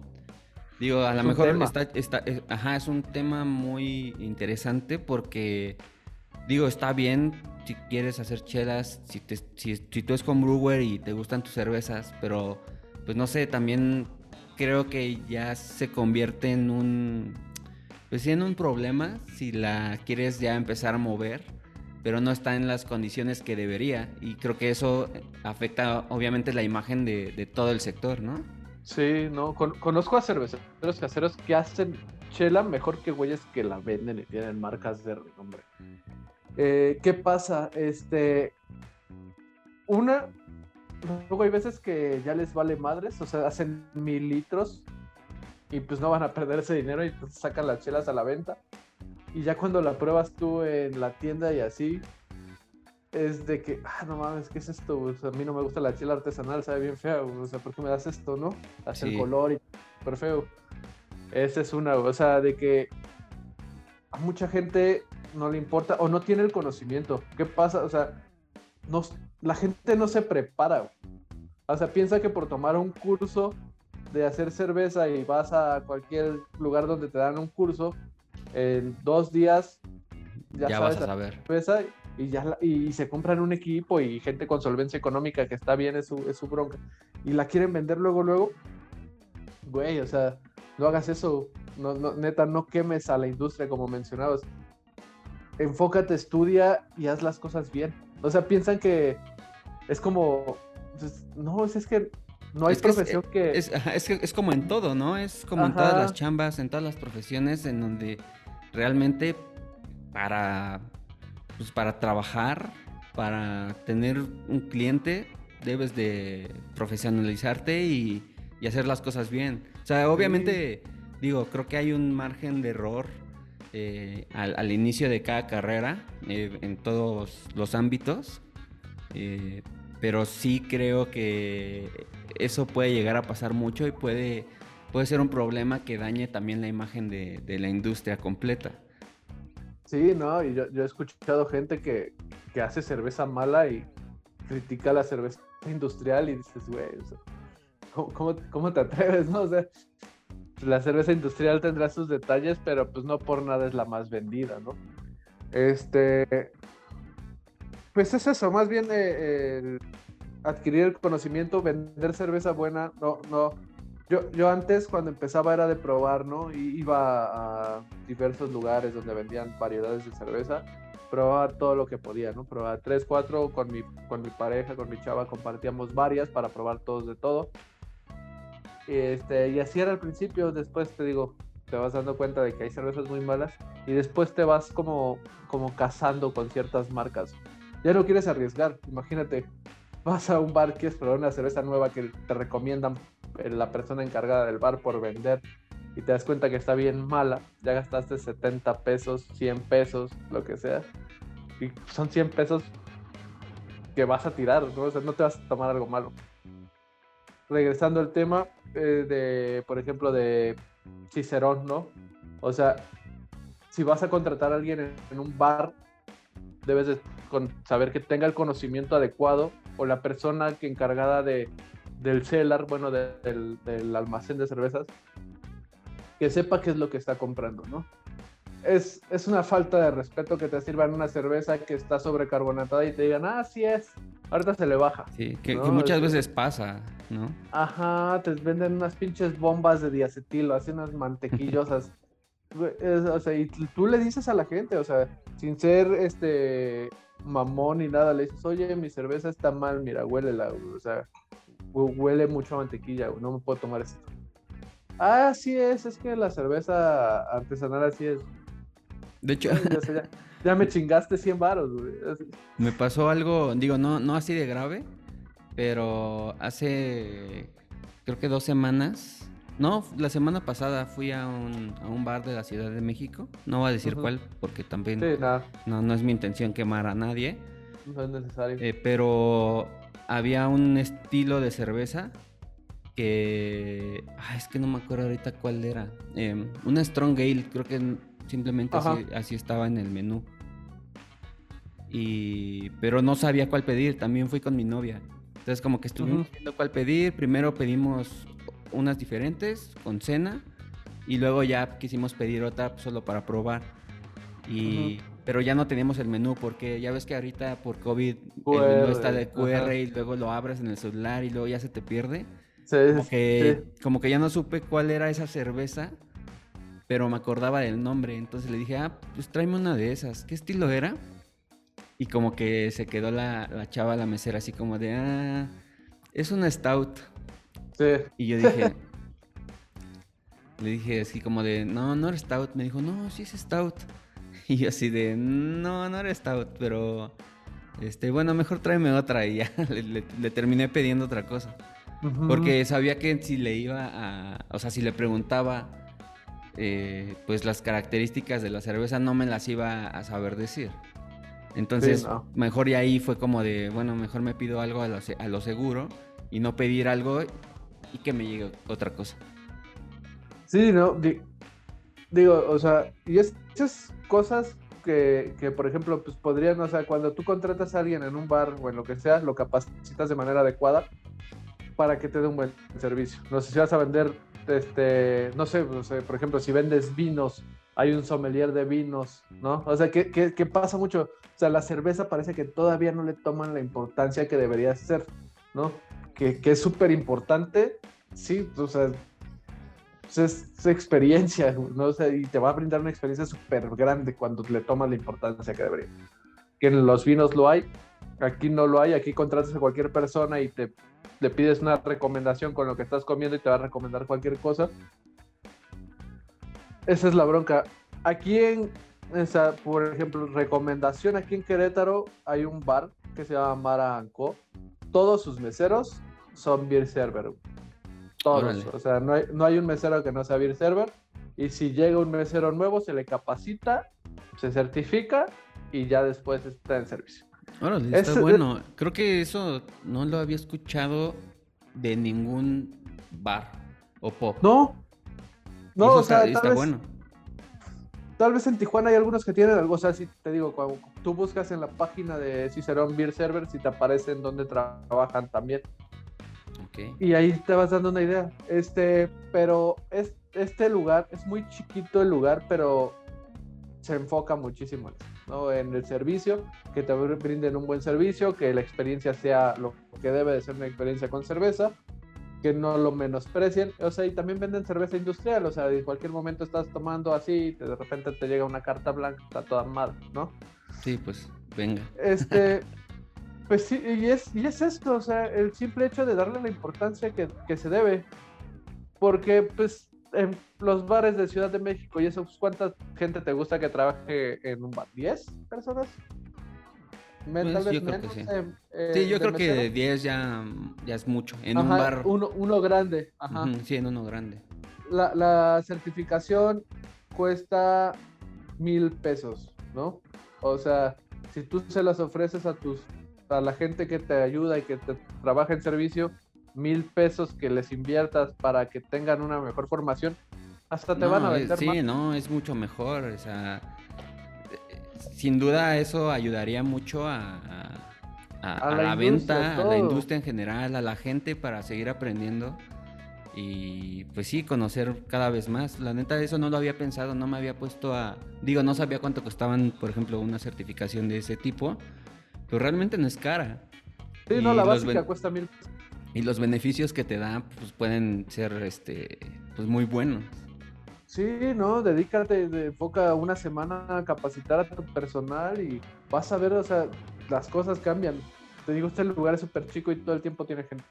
digo, a lo mejor está, está, ajá, es un tema muy interesante porque, digo, está bien si quieres hacer chelas, si, te, si, si tú es con brewer y te gustan tus cervezas, pero, pues no sé, también creo que ya se convierte en un pues tiene un problema si la quieres ya empezar a mover, pero no está en las condiciones que debería. Y creo que eso afecta obviamente la imagen de, todo el sector, ¿no? Sí, no, conozco a cerveceros caseros que hacen chela mejor que güeyes que la venden y tienen marcas de renombre. Eh, ¿Qué pasa? Este, una, luego hay veces que ya les vale madres, o sea, hacen mil litros y pues no van a perder ese dinero y pues sacan las chelas a la venta. Y ya cuando la pruebas tú en la tienda y así, es de que, ah, no mames, ¿qué es esto? O sea, a mí no me gusta la chela artesanal, sabe bien feo. O sea, ¿por qué me das esto, no? Hace el color y súper feo. Esa es una, o sea, de que a mucha gente no le importa o no tiene el conocimiento. ¿Qué pasa? O sea, no, la gente no se prepara. O sea, piensa que por tomar un curso de hacer cerveza y vas a cualquier lugar donde te dan un curso, en dos días ya, sabes vas a saber. Cerveza y, ya y, se compran un equipo y gente con solvencia económica que está bien, es su, es su bronca. Y la quieren vender luego, luego. Güey, o sea, no hagas eso. No, no, neta, no quemes a la industria como mencionabas. Enfócate, estudia y haz las cosas bien. O sea, piensan que es como. Pues, no, es que no hay profesión que... Es, que... Es, como en todo, ¿no? Es como en todas las chambas, en todas las profesiones, en donde realmente para, pues para trabajar, para tener un cliente, debes de profesionalizarte y, hacer las cosas bien. O sea, obviamente, digo, creo que hay un margen de error eh, al, inicio de cada carrera eh, en todos los ámbitos. Eh, pero sí creo que eso puede llegar a pasar mucho y puede, puede ser un problema que dañe también la imagen de, la industria completa. Sí, no, y yo, he escuchado gente que, hace cerveza mala y critica la cerveza industrial y dices, güey, ¿cómo, te atreves, no? O la cerveza industrial tendrá sus detalles, pero pues no por nada es la más vendida, ¿no? Este, pues es eso, más bien eh, adquirir el conocimiento, vender cerveza buena, no, no. Yo, yo antes cuando empezaba era de probar, ¿no? Iba a diversos lugares donde vendían variedades de cerveza, probaba todo lo que podía, ¿no? Probaba tres, cuatro con mi, con mi pareja, con mi chava, compartíamos varias para probar todos de todo. Este, y así era al principio, después te digo, te vas dando cuenta de que hay cervezas muy malas y después te vas como, como cazando con ciertas marcas ya no quieres arriesgar. Imagínate, vas a un bar, quieres probar una cerveza nueva que te recomiendan eh, la persona encargada del bar por vender y te das cuenta que está bien mala, ya gastaste 70 pesos, 100 pesos, lo que sea, y son 100 pesos que vas a tirar, ¿no? No te vas a tomar algo malo. Regresando al tema eh, de, por ejemplo, de Cicerón, ¿no? O sea, si vas a contratar a alguien en un bar, debes saber que tenga el conocimiento adecuado o la persona que encargada de, del cellar, bueno, del, del, almacén de cervezas, que sepa qué es lo que está comprando, ¿no? Es, es, una falta de respeto que te sirvan una cerveza que está sobrecarbonatada y te digan, ah, sí es, ahorita se le baja. Sí, que, muchas veces pasa, ¿no? Ajá, te venden unas pinches bombas de diacetilo, así unas mantequillosas. o sea, y tú le dices a la gente, o sea, sin ser este mamón ni nada, le dices, oye, mi cerveza está mal, mira, huele la, o sea, huele mucho a mantequilla, no me puedo tomar esto. Ah, sí es, es que la cerveza artesanal así es. De hecho, ya, me chingaste 100 varos, güey. Me pasó algo, digo, no, no así de grave, pero hace creo que dos semanas no, la semana pasada fui a un, a un, bar de la Ciudad de México. No voy a decir cuál, porque también no, no es mi intención quemar a nadie. No es necesario. Eh, pero había un estilo de cerveza que... es que no me acuerdo ahorita cuál era. Eh, una Strong Ale, creo que simplemente así, así, estaba en el menú. Y... Pero no sabía cuál pedir, también fui con mi novia. Entonces como que estuvimos viendo cuál pedir. Primero pedimos unas diferentes con cena y luego ya quisimos pedir otra solo para probar. Y, Pero ya no teníamos el menú porque ya ves que ahorita por COVID el menú está de QR y luego lo abres en el celular y luego ya se te pierde. como, que, como que ya no supe cuál era esa cerveza, pero me acordaba del nombre. Entonces le dije, ah, pues tráeme una de esas. ¿Qué estilo era? Y como que se quedó la, la chava, la mesera, así como de, ah, es una stout. Y yo dije, le dije así como de, no, no eres stout. Me dijo, no, sí es stout. Y yo así de, no, no eres stout, pero, este, bueno, mejor tráeme otra. Y ya le, terminé pidiendo otra cosa. Porque sabía que si le iba a, o sea, si le preguntaba, eh, pues las características de la cerveza no me las iba a saber decir. Entonces, mejor y ahí fue como de, bueno, mejor me pido algo a lo, seguro y no pedir algo y que me llegue otra cosa. Sí, no, digo, o sea, y esas cosas que, que, por ejemplo, pues podrían, o sea, cuando tú contratas a alguien en un bar o en lo que sea, lo capacitas de manera adecuada para que te dé un buen servicio. No sé si vas a vender, este, no sé, no sé por ejemplo, si vendes vinos hay un sommelier de vinos, ¿no? O sea, ¿qué, pasa mucho? O sea, la cerveza parece que todavía no le toman la importancia que debería ser, ¿no? Que, es súper importante, sí, o sea, pues es, experiencia, ¿no? O sea, y te va a brindar una experiencia súper grande cuando le tomas la importancia que debería. Que en los vinos lo hay, aquí no lo hay, aquí contratas a cualquier persona y te le pides una recomendación con lo que estás comiendo y te va a recomendar cualquier cosa esa es la bronca. Aquí en, esa, por ejemplo, recomendación, aquí en Querétaro hay un bar que se llama Mara Anco. Todos sus meseros son beer server. Todos. O sea, no hay, no hay un mesero que no sea beer server. Y si llega un mesero nuevo, se le capacita, se certifica y ya después está en servicio. Órale, está bueno. Creo que eso no lo había escuchado de ningún bar o pop. No, no, o sea, está, bueno. Tal vez en Tijuana hay algunos que tienen algo, o sea, si te digo, cuando tú buscas en la página de Cicerón Beer Server, si te aparecen donde trabajan también. Okay. Y ahí te vas dando una idea. Este, pero es, este lugar, es muy chiquito el lugar, pero se enfoca muchísimo ¿no? en el servicio, que te brinden un buen servicio, que la experiencia sea lo que debe de ser una experiencia con cerveza que no lo menosprecien. O sea, y también venden cerveza industrial. O sea, en cualquier momento estás tomando así, de repente te llega una carta blanca, está toda mal, ¿no? Sí, pues venga. Este, pues sí, y es, y es esto, o sea, el simple hecho de darle la importancia que, que se debe. Porque, pues, en los bares de Ciudad de México y eso, pues, ¿cuánta gente te gusta que trabaje en un bar? ¿10 personas? Pues, yo creo que sí. Eh, sí, yo creo que 10 ya, ya es mucho. En un bar. Uno, uno grande. Ajá. sí, en uno grande. La, la, certificación cuesta mil pesos, ¿no? O sea, si tú se las ofreces a tus a la gente que te ayuda y que te trabaja en servicio, mil pesos que les inviertas para que tengan una mejor formación, hasta te van a vender sí, no, es mucho mejor. O sea, sin duda eso ayudaría mucho a, la, venta, a la industria en general, a la gente para seguir aprendiendo y pues sí, conocer cada vez más. La neta, eso no lo había pensado, no me había puesto a... Digo, no sabía cuánto costaban, por ejemplo, una certificación de ese tipo, pero realmente no es cara. Sí, no, la básica cuesta mil Y los beneficios que te da, pues pueden ser, este, pues muy buenos. Sí, no, dedícate, de, enfoca una semana a capacitar a tu personal y vas a ver, o sea, las cosas cambian. Te digo, este lugar es súper chico y todo el tiempo tiene gente.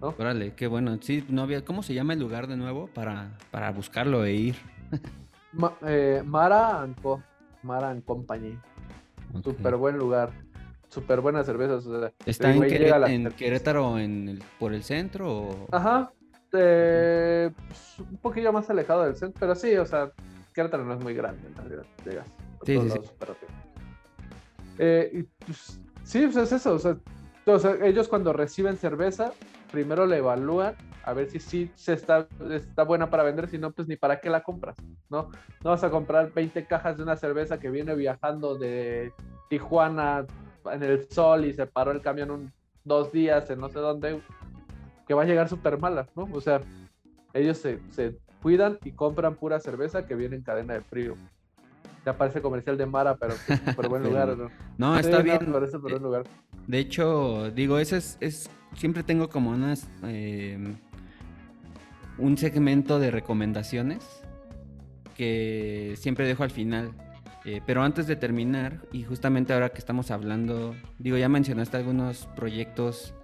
¿no? Órale, qué bueno. Sí, no había, ¿cómo se llama el lugar de nuevo para, para buscarlo e ir? Eh, Mara Anco, Mara and Company. Súper buen lugar. Súper buenas cervezas. ¿Está en, en, Querétaro en por el centro? O... Ajá, este, pues, un poquillo más alejado del centro, pero sí, o sea, Querétaro no es muy grande en realidad, llegas. Sí, sí, sí. Eh, y, pues, sí, pues es eso, o sea, ellos cuando reciben cerveza, primero la evalúan a ver si sí se está, está buena para vender, si no, pues ni para qué la compras, ¿no? No vas a comprar 20 cajas de una cerveza que viene viajando de Tijuana en el sol y se paró el camión un, dos días en no sé dónde, que va a llegar súper mala, ¿no? O sea, ellos se, se, cuidan y compran pura cerveza que viene en cadena de frío. Ya parece comercial de Mara, pero por buen lugar, ¿no? No, está bien. parece por buen lugar. De hecho, digo, ese es, es siempre tengo como unas eh, un segmento de recomendaciones que siempre dejo al final. Eh, pero antes de terminar, y justamente ahora que estamos hablando, digo, ya mencionaste algunos proyectos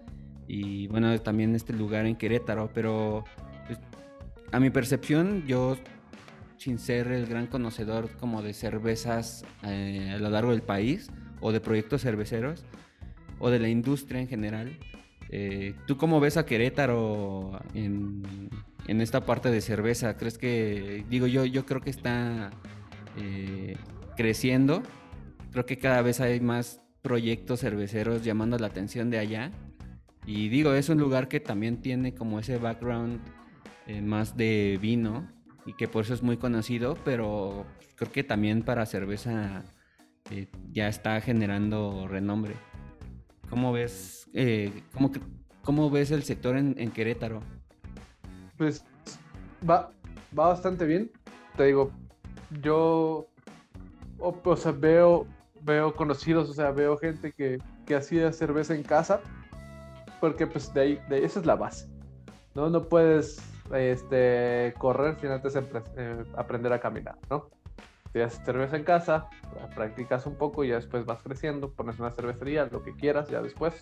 y bueno, también este lugar en Querétaro, pero pues, a mi percepción, yo sin ser el gran conocedor como de cervezas eh, a lo largo del país o de proyectos cerveceros o de la industria en general, eh, ¿tú cómo ves a Querétaro en, en esta parte de cerveza? ¿Crees que, digo yo, yo creo que está eh, creciendo? Creo que cada vez hay más proyectos cerveceros llamando la atención de allá. Y digo, es un lugar que también tiene como ese background eh, más de vino y que por eso es muy conocido, pero creo que también para cerveza eh, ya está generando renombre. ¿Cómo ves, eh, cómo, cómo, ves el sector en, Querétaro? Pues va, va bastante bien. Te digo, yo o, sea, veo, veo conocidos, o sea, veo gente que, que hacía cerveza en casa, porque pues de ahí, de esa es la base. ¿no? No puedes este, correr sin antes eh, aprender a caminar, ¿no? Si haces cerveza en casa, practicas un poco y ya después vas creciendo, pones una cervecería, lo que quieras, ya después.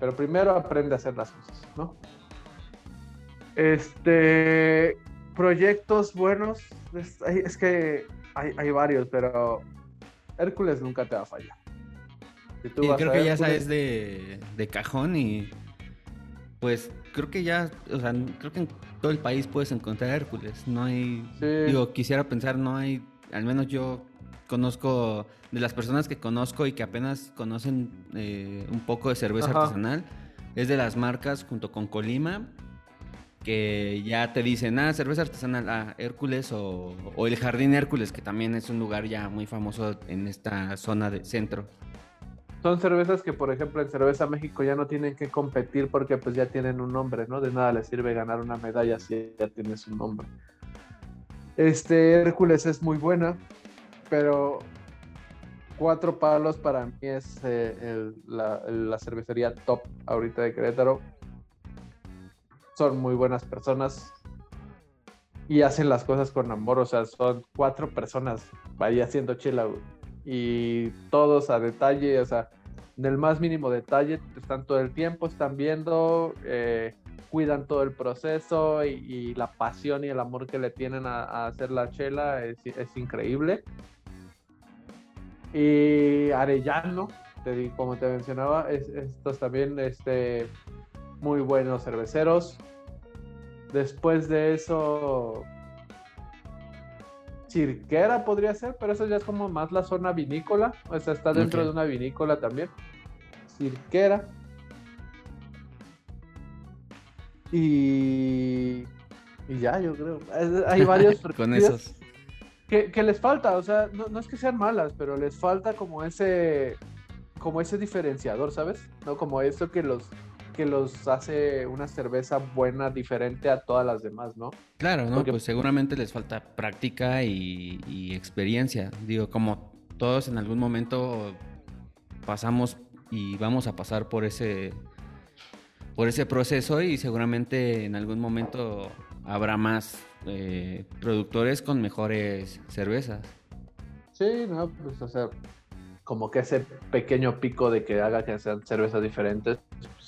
Pero primero aprende a hacer las cosas, ¿no? Este, proyectos buenos, es, que hay, varios, pero Hércules nunca te va a fallar. creo que ya sabes de, de cajón y pues creo que ya, o sea, creo que en todo el país puedes encontrar Hércules. No hay, digo, quisiera pensar, no hay, al menos yo conozco, de las personas que conozco y que apenas conocen eh, un poco de cerveza artesanal, es de las marcas junto con Colima, que ya te dicen, ah, cerveza artesanal, ah, Hércules o, o el Jardín Hércules, que también es un lugar ya muy famoso en esta zona de centro son cervezas que, por ejemplo, en Cerveza México ya no tienen que competir porque pues ya tienen un nombre, ¿no? De nada les sirve ganar una medalla si ya tienes un nombre. Este Hércules es muy buena, pero cuatro palos para mí es eh, la, cervecería top ahorita de Querétaro. Son muy buenas personas y hacen las cosas con amor, o sea, son cuatro personas ahí haciendo chela, y todos a detalle, o sea, en el más mínimo detalle, están todo el tiempo, están viendo, eh, cuidan todo el proceso y, la pasión y el amor que le tienen a, hacer la chela es, increíble. Y Arellano, te, como te mencionaba, es, estos también este, muy buenos cerveceros. Después de eso, Cirquera podría ser, pero eso ya es como más la zona vinícola. O sea, está dentro de una vinícola también. Cirquera. Y. Y ya, yo creo. Hay varios. Con esos. Que, les falta, o sea, no, no, es que sean malas, pero les falta como ese. Como ese diferenciador, ¿sabes? No como eso que los que los hace una cerveza buena, diferente a todas las demás, ¿no? Claro, ¿no? Pues seguramente les falta práctica y, experiencia. Digo, como todos en algún momento pasamos y vamos a pasar por ese por ese proceso y seguramente en algún momento habrá más eh, productores con mejores cervezas. Sí, no, pues o sea, como que ese pequeño pico de que haga que sean cervezas diferentes,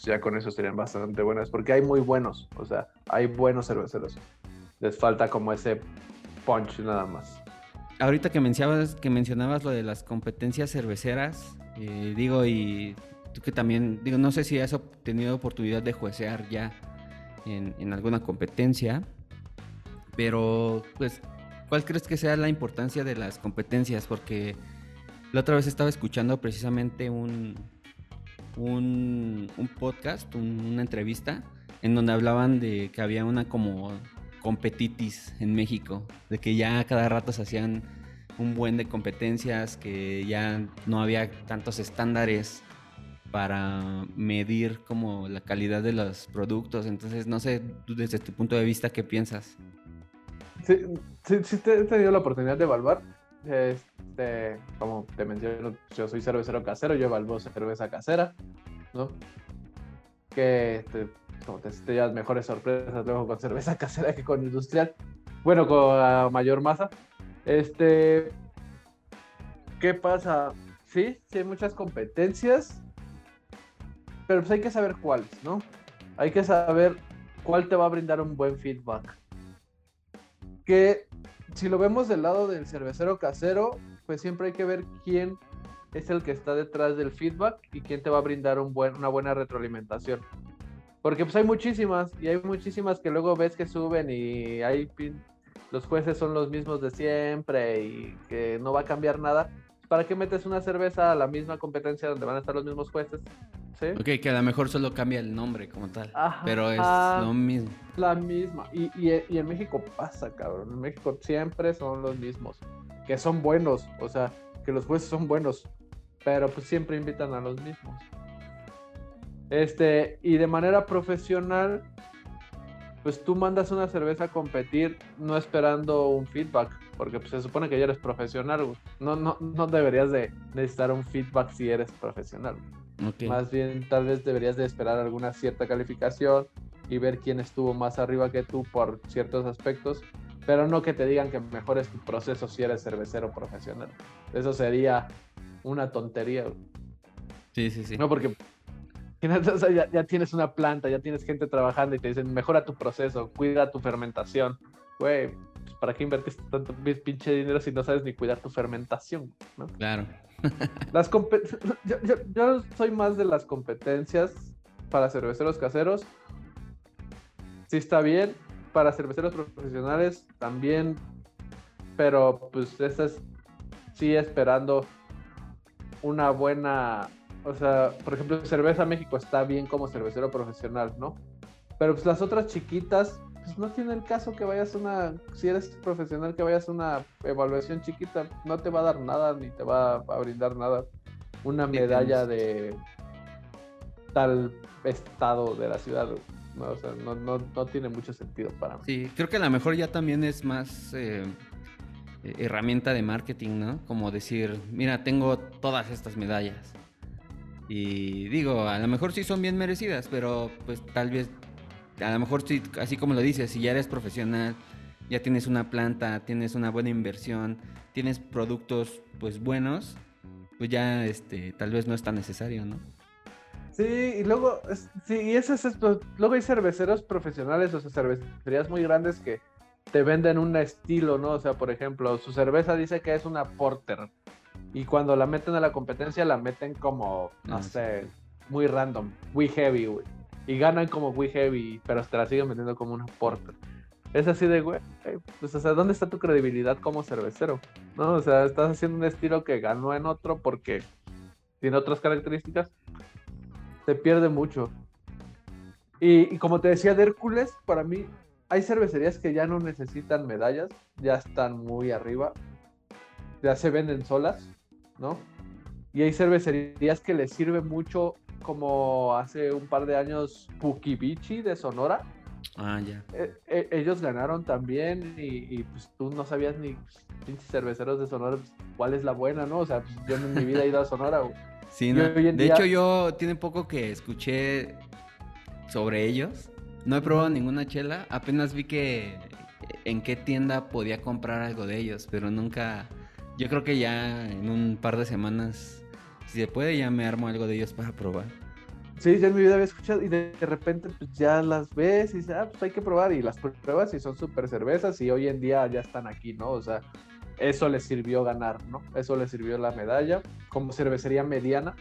ya con eso serían bastante buenas, porque hay muy buenos, o sea, hay buenos cerveceros. Les falta como ese punch nada más. Ahorita que mencionabas, que mencionabas lo de las competencias cerveceras, eh, digo, y tú que también, digo, no sé si has tenido oportunidad de juecear ya en, en alguna competencia, pero pues, ¿cuál crees que sea la importancia de las competencias? Porque la otra vez estaba escuchando precisamente un, un, podcast, una entrevista, en donde hablaban de que había una como competitis en México, de que ya cada rato se hacían un buen de competencias, que ya no había tantos estándares para medir como la calidad de los productos. Entonces, no sé, desde tu punto de vista, ¿qué piensas? Sí, sí, sí te he tenido la oportunidad de evaluar. Este, como te menciono, yo soy cervecero casero, yo evalúo cerveza casera, ¿no? Que te, como te, llevas mejores sorpresas luego con cerveza casera que con industrial. Bueno, con mayor masa. Este, ¿qué pasa? Sí, sí hay muchas competencias, pero pues hay que saber cuáles, ¿no? Hay que saber cuál te va a brindar un buen feedback. Que si lo vemos del lado del cervecero casero, pues siempre hay que ver quién es el que está detrás del feedback y quién te va a brindar una buena retroalimentación. Porque pues hay muchísimas y hay muchísimas que luego ves que suben y hay los jueces son los mismos de siempre y que no va a cambiar nada. ¿Para qué metes una cerveza a la misma competencia donde van a estar los mismos jueces? ¿Sí? Ok, que a lo mejor solo cambia el nombre como tal. pero es lo mismo. La misma. Y, y, en México pasa, cabrón. En México siempre son los mismos. Que son buenos. O sea, que los jueces son buenos. Pero pues siempre invitan a los mismos. Este, y de manera profesional, pues tú mandas una cerveza a competir no esperando un feedback, porque pues, se supone que ya eres profesional, No, no, no deberías de necesitar un feedback si eres profesional. Más bien, tal vez deberías de esperar alguna cierta calificación y ver quién estuvo más arriba que tú por ciertos aspectos, pero no que te digan que mejores tu proceso si eres cervecero profesional. Eso sería una tontería. Sí, sí, sí. No, porque ya, tienes una planta, ya tienes gente trabajando y te dicen, mejora tu proceso, cuida tu fermentación. Güey, pues, ¿para qué invertiste tanto pinche dinero si no sabes ni cuidar tu fermentación? Claro. Las yo, yo, soy más de las competencias para cerveceros caseros. Sí está bien. Para cerveceros profesionales también. Pero pues estas sí esperando una buena o sea, por ejemplo, Cerveza México está bien como cervecero profesional, ¿no? Pero pues las otras chiquitas, pues no tiene el caso que vayas a una, si eres profesional, que vayas a una evaluación chiquita, no te va a dar nada, ni te va a brindar nada. Una medalla de tal estado de la ciudad, ¿no? O sea, no, no, no tiene mucho sentido para mí. Sí, creo que a lo mejor ya también es más eh, herramienta de marketing, ¿no? Como decir, mira, tengo todas estas medallas y digo, a lo mejor sí son bien merecidas, pero pues tal vez, a lo mejor sí, así como lo dices, si ya eres profesional, ya tienes una planta, tienes una buena inversión, tienes productos pues buenos, pues ya este, tal vez no es tan necesario, ¿no? Sí, y luego, sí, y eso es esto. Luego hay cerveceros profesionales, o sea, cervecerías muy grandes que te venden un estilo, ¿no? O sea, por ejemplo, su cerveza dice que es una porter, y cuando la meten a la competencia, la meten como, no sé, muy random, muy heavy, güey. Y ganan como muy heavy, pero te la siguen vendiendo como una porter. Es así de, güey, pues, o sea, ¿dónde está tu credibilidad como cervecero? ¿No? O sea, estás haciendo un estilo que ganó en otro porque tiene otras características. Se pierde mucho. Y, y como te decía de Hércules, para mí hay cervecerías que ya no necesitan medallas, ya están muy arriba, ya se venden solas ¿no? Y hay cervecerías que les sirve mucho, como hace un par de años Pukibichi de Sonora. Ah, ya. E, e, ellos ganaron también y, pues tú no sabías ni pinches cerveceros de Sonora pues, cuál es la buena, ¿no? O sea, pues, yo en mi vida he ido a Sonora. Sí, de hecho yo tiene poco que escuché sobre ellos. No he probado ninguna chela. Apenas vi que en qué tienda podía comprar algo de ellos, pero nunca yo creo que ya en un par de semanas, si se puede, ya me armo algo de ellos para probar. Sí, ya en mi vida había escuchado y de, repente pues ya las ves y dices, ah, pues hay que probar y las pruebas y son súper cervezas y hoy en día ya están aquí, ¿no? O sea, eso les sirvió ganar, ¿no? Eso les sirvió la medalla como cervecería mediana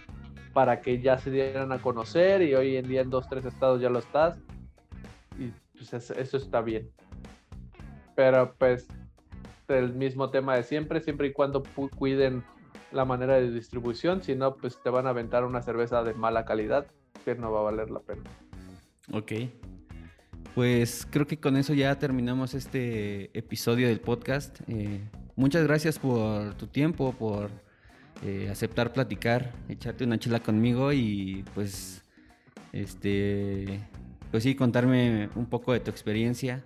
para que ya se dieran a conocer y hoy en día en dos, tres estados ya lo estás y pues eso está bien. Pero pues el mismo tema de siempre, siempre y cuando cuiden la manera de distribución, si no, pues te van a aventar una cerveza de mala calidad que no va a valer la pena. Ok. Pues creo que con eso ya terminamos este episodio del podcast. Eh, muchas gracias por tu tiempo, por eh, aceptar platicar, echarte una chela conmigo y pues, este, pues sí, contarme un poco de tu experiencia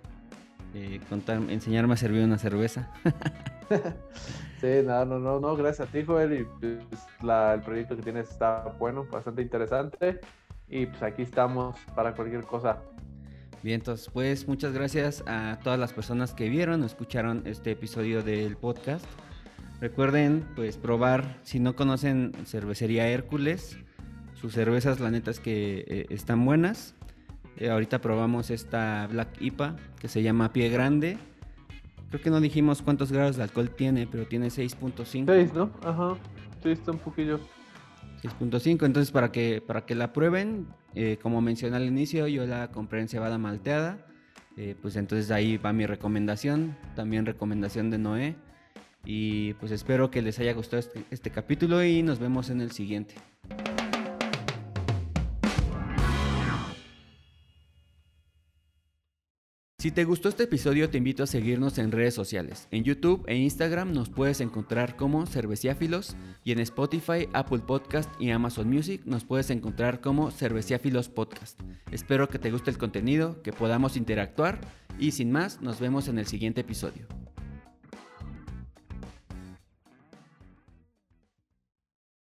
eh, enseñarme a servir una cerveza. sí, no, no, no, no, gracias a ti, Joel. Y pues, el proyecto que tienes está bueno, bastante interesante. Y pues aquí estamos para cualquier cosa. Bien, entonces, pues muchas gracias a todas las personas que vieron o escucharon este episodio del podcast. Recuerden, pues, probar, si no conocen Cervecería Hércules, sus cervezas, la neta es que eh, están buenas. Eh, ahorita probamos esta Black IPA que se llama Pie Grande. Creo que no dijimos cuántos grados de alcohol tiene, pero tiene 6.5. 6, ¿no? Ajá. Sí, está un poquillo. 6.5, entonces para que, para que la prueben, eh, como mencioné al inicio, yo la compré en cebada malteada, eh, pues entonces ahí va mi recomendación, también recomendación de Noé, y pues espero que les haya gustado este, este capítulo y nos vemos en el siguiente. Si te gustó este episodio te invito a seguirnos en redes sociales. En YouTube e Instagram nos puedes encontrar como Cerveciáfilos y en Spotify, Apple Podcast y Amazon Music nos puedes encontrar como Cerveciáfilos Podcast. Espero que te guste el contenido, que podamos interactuar y sin más nos vemos en el siguiente episodio.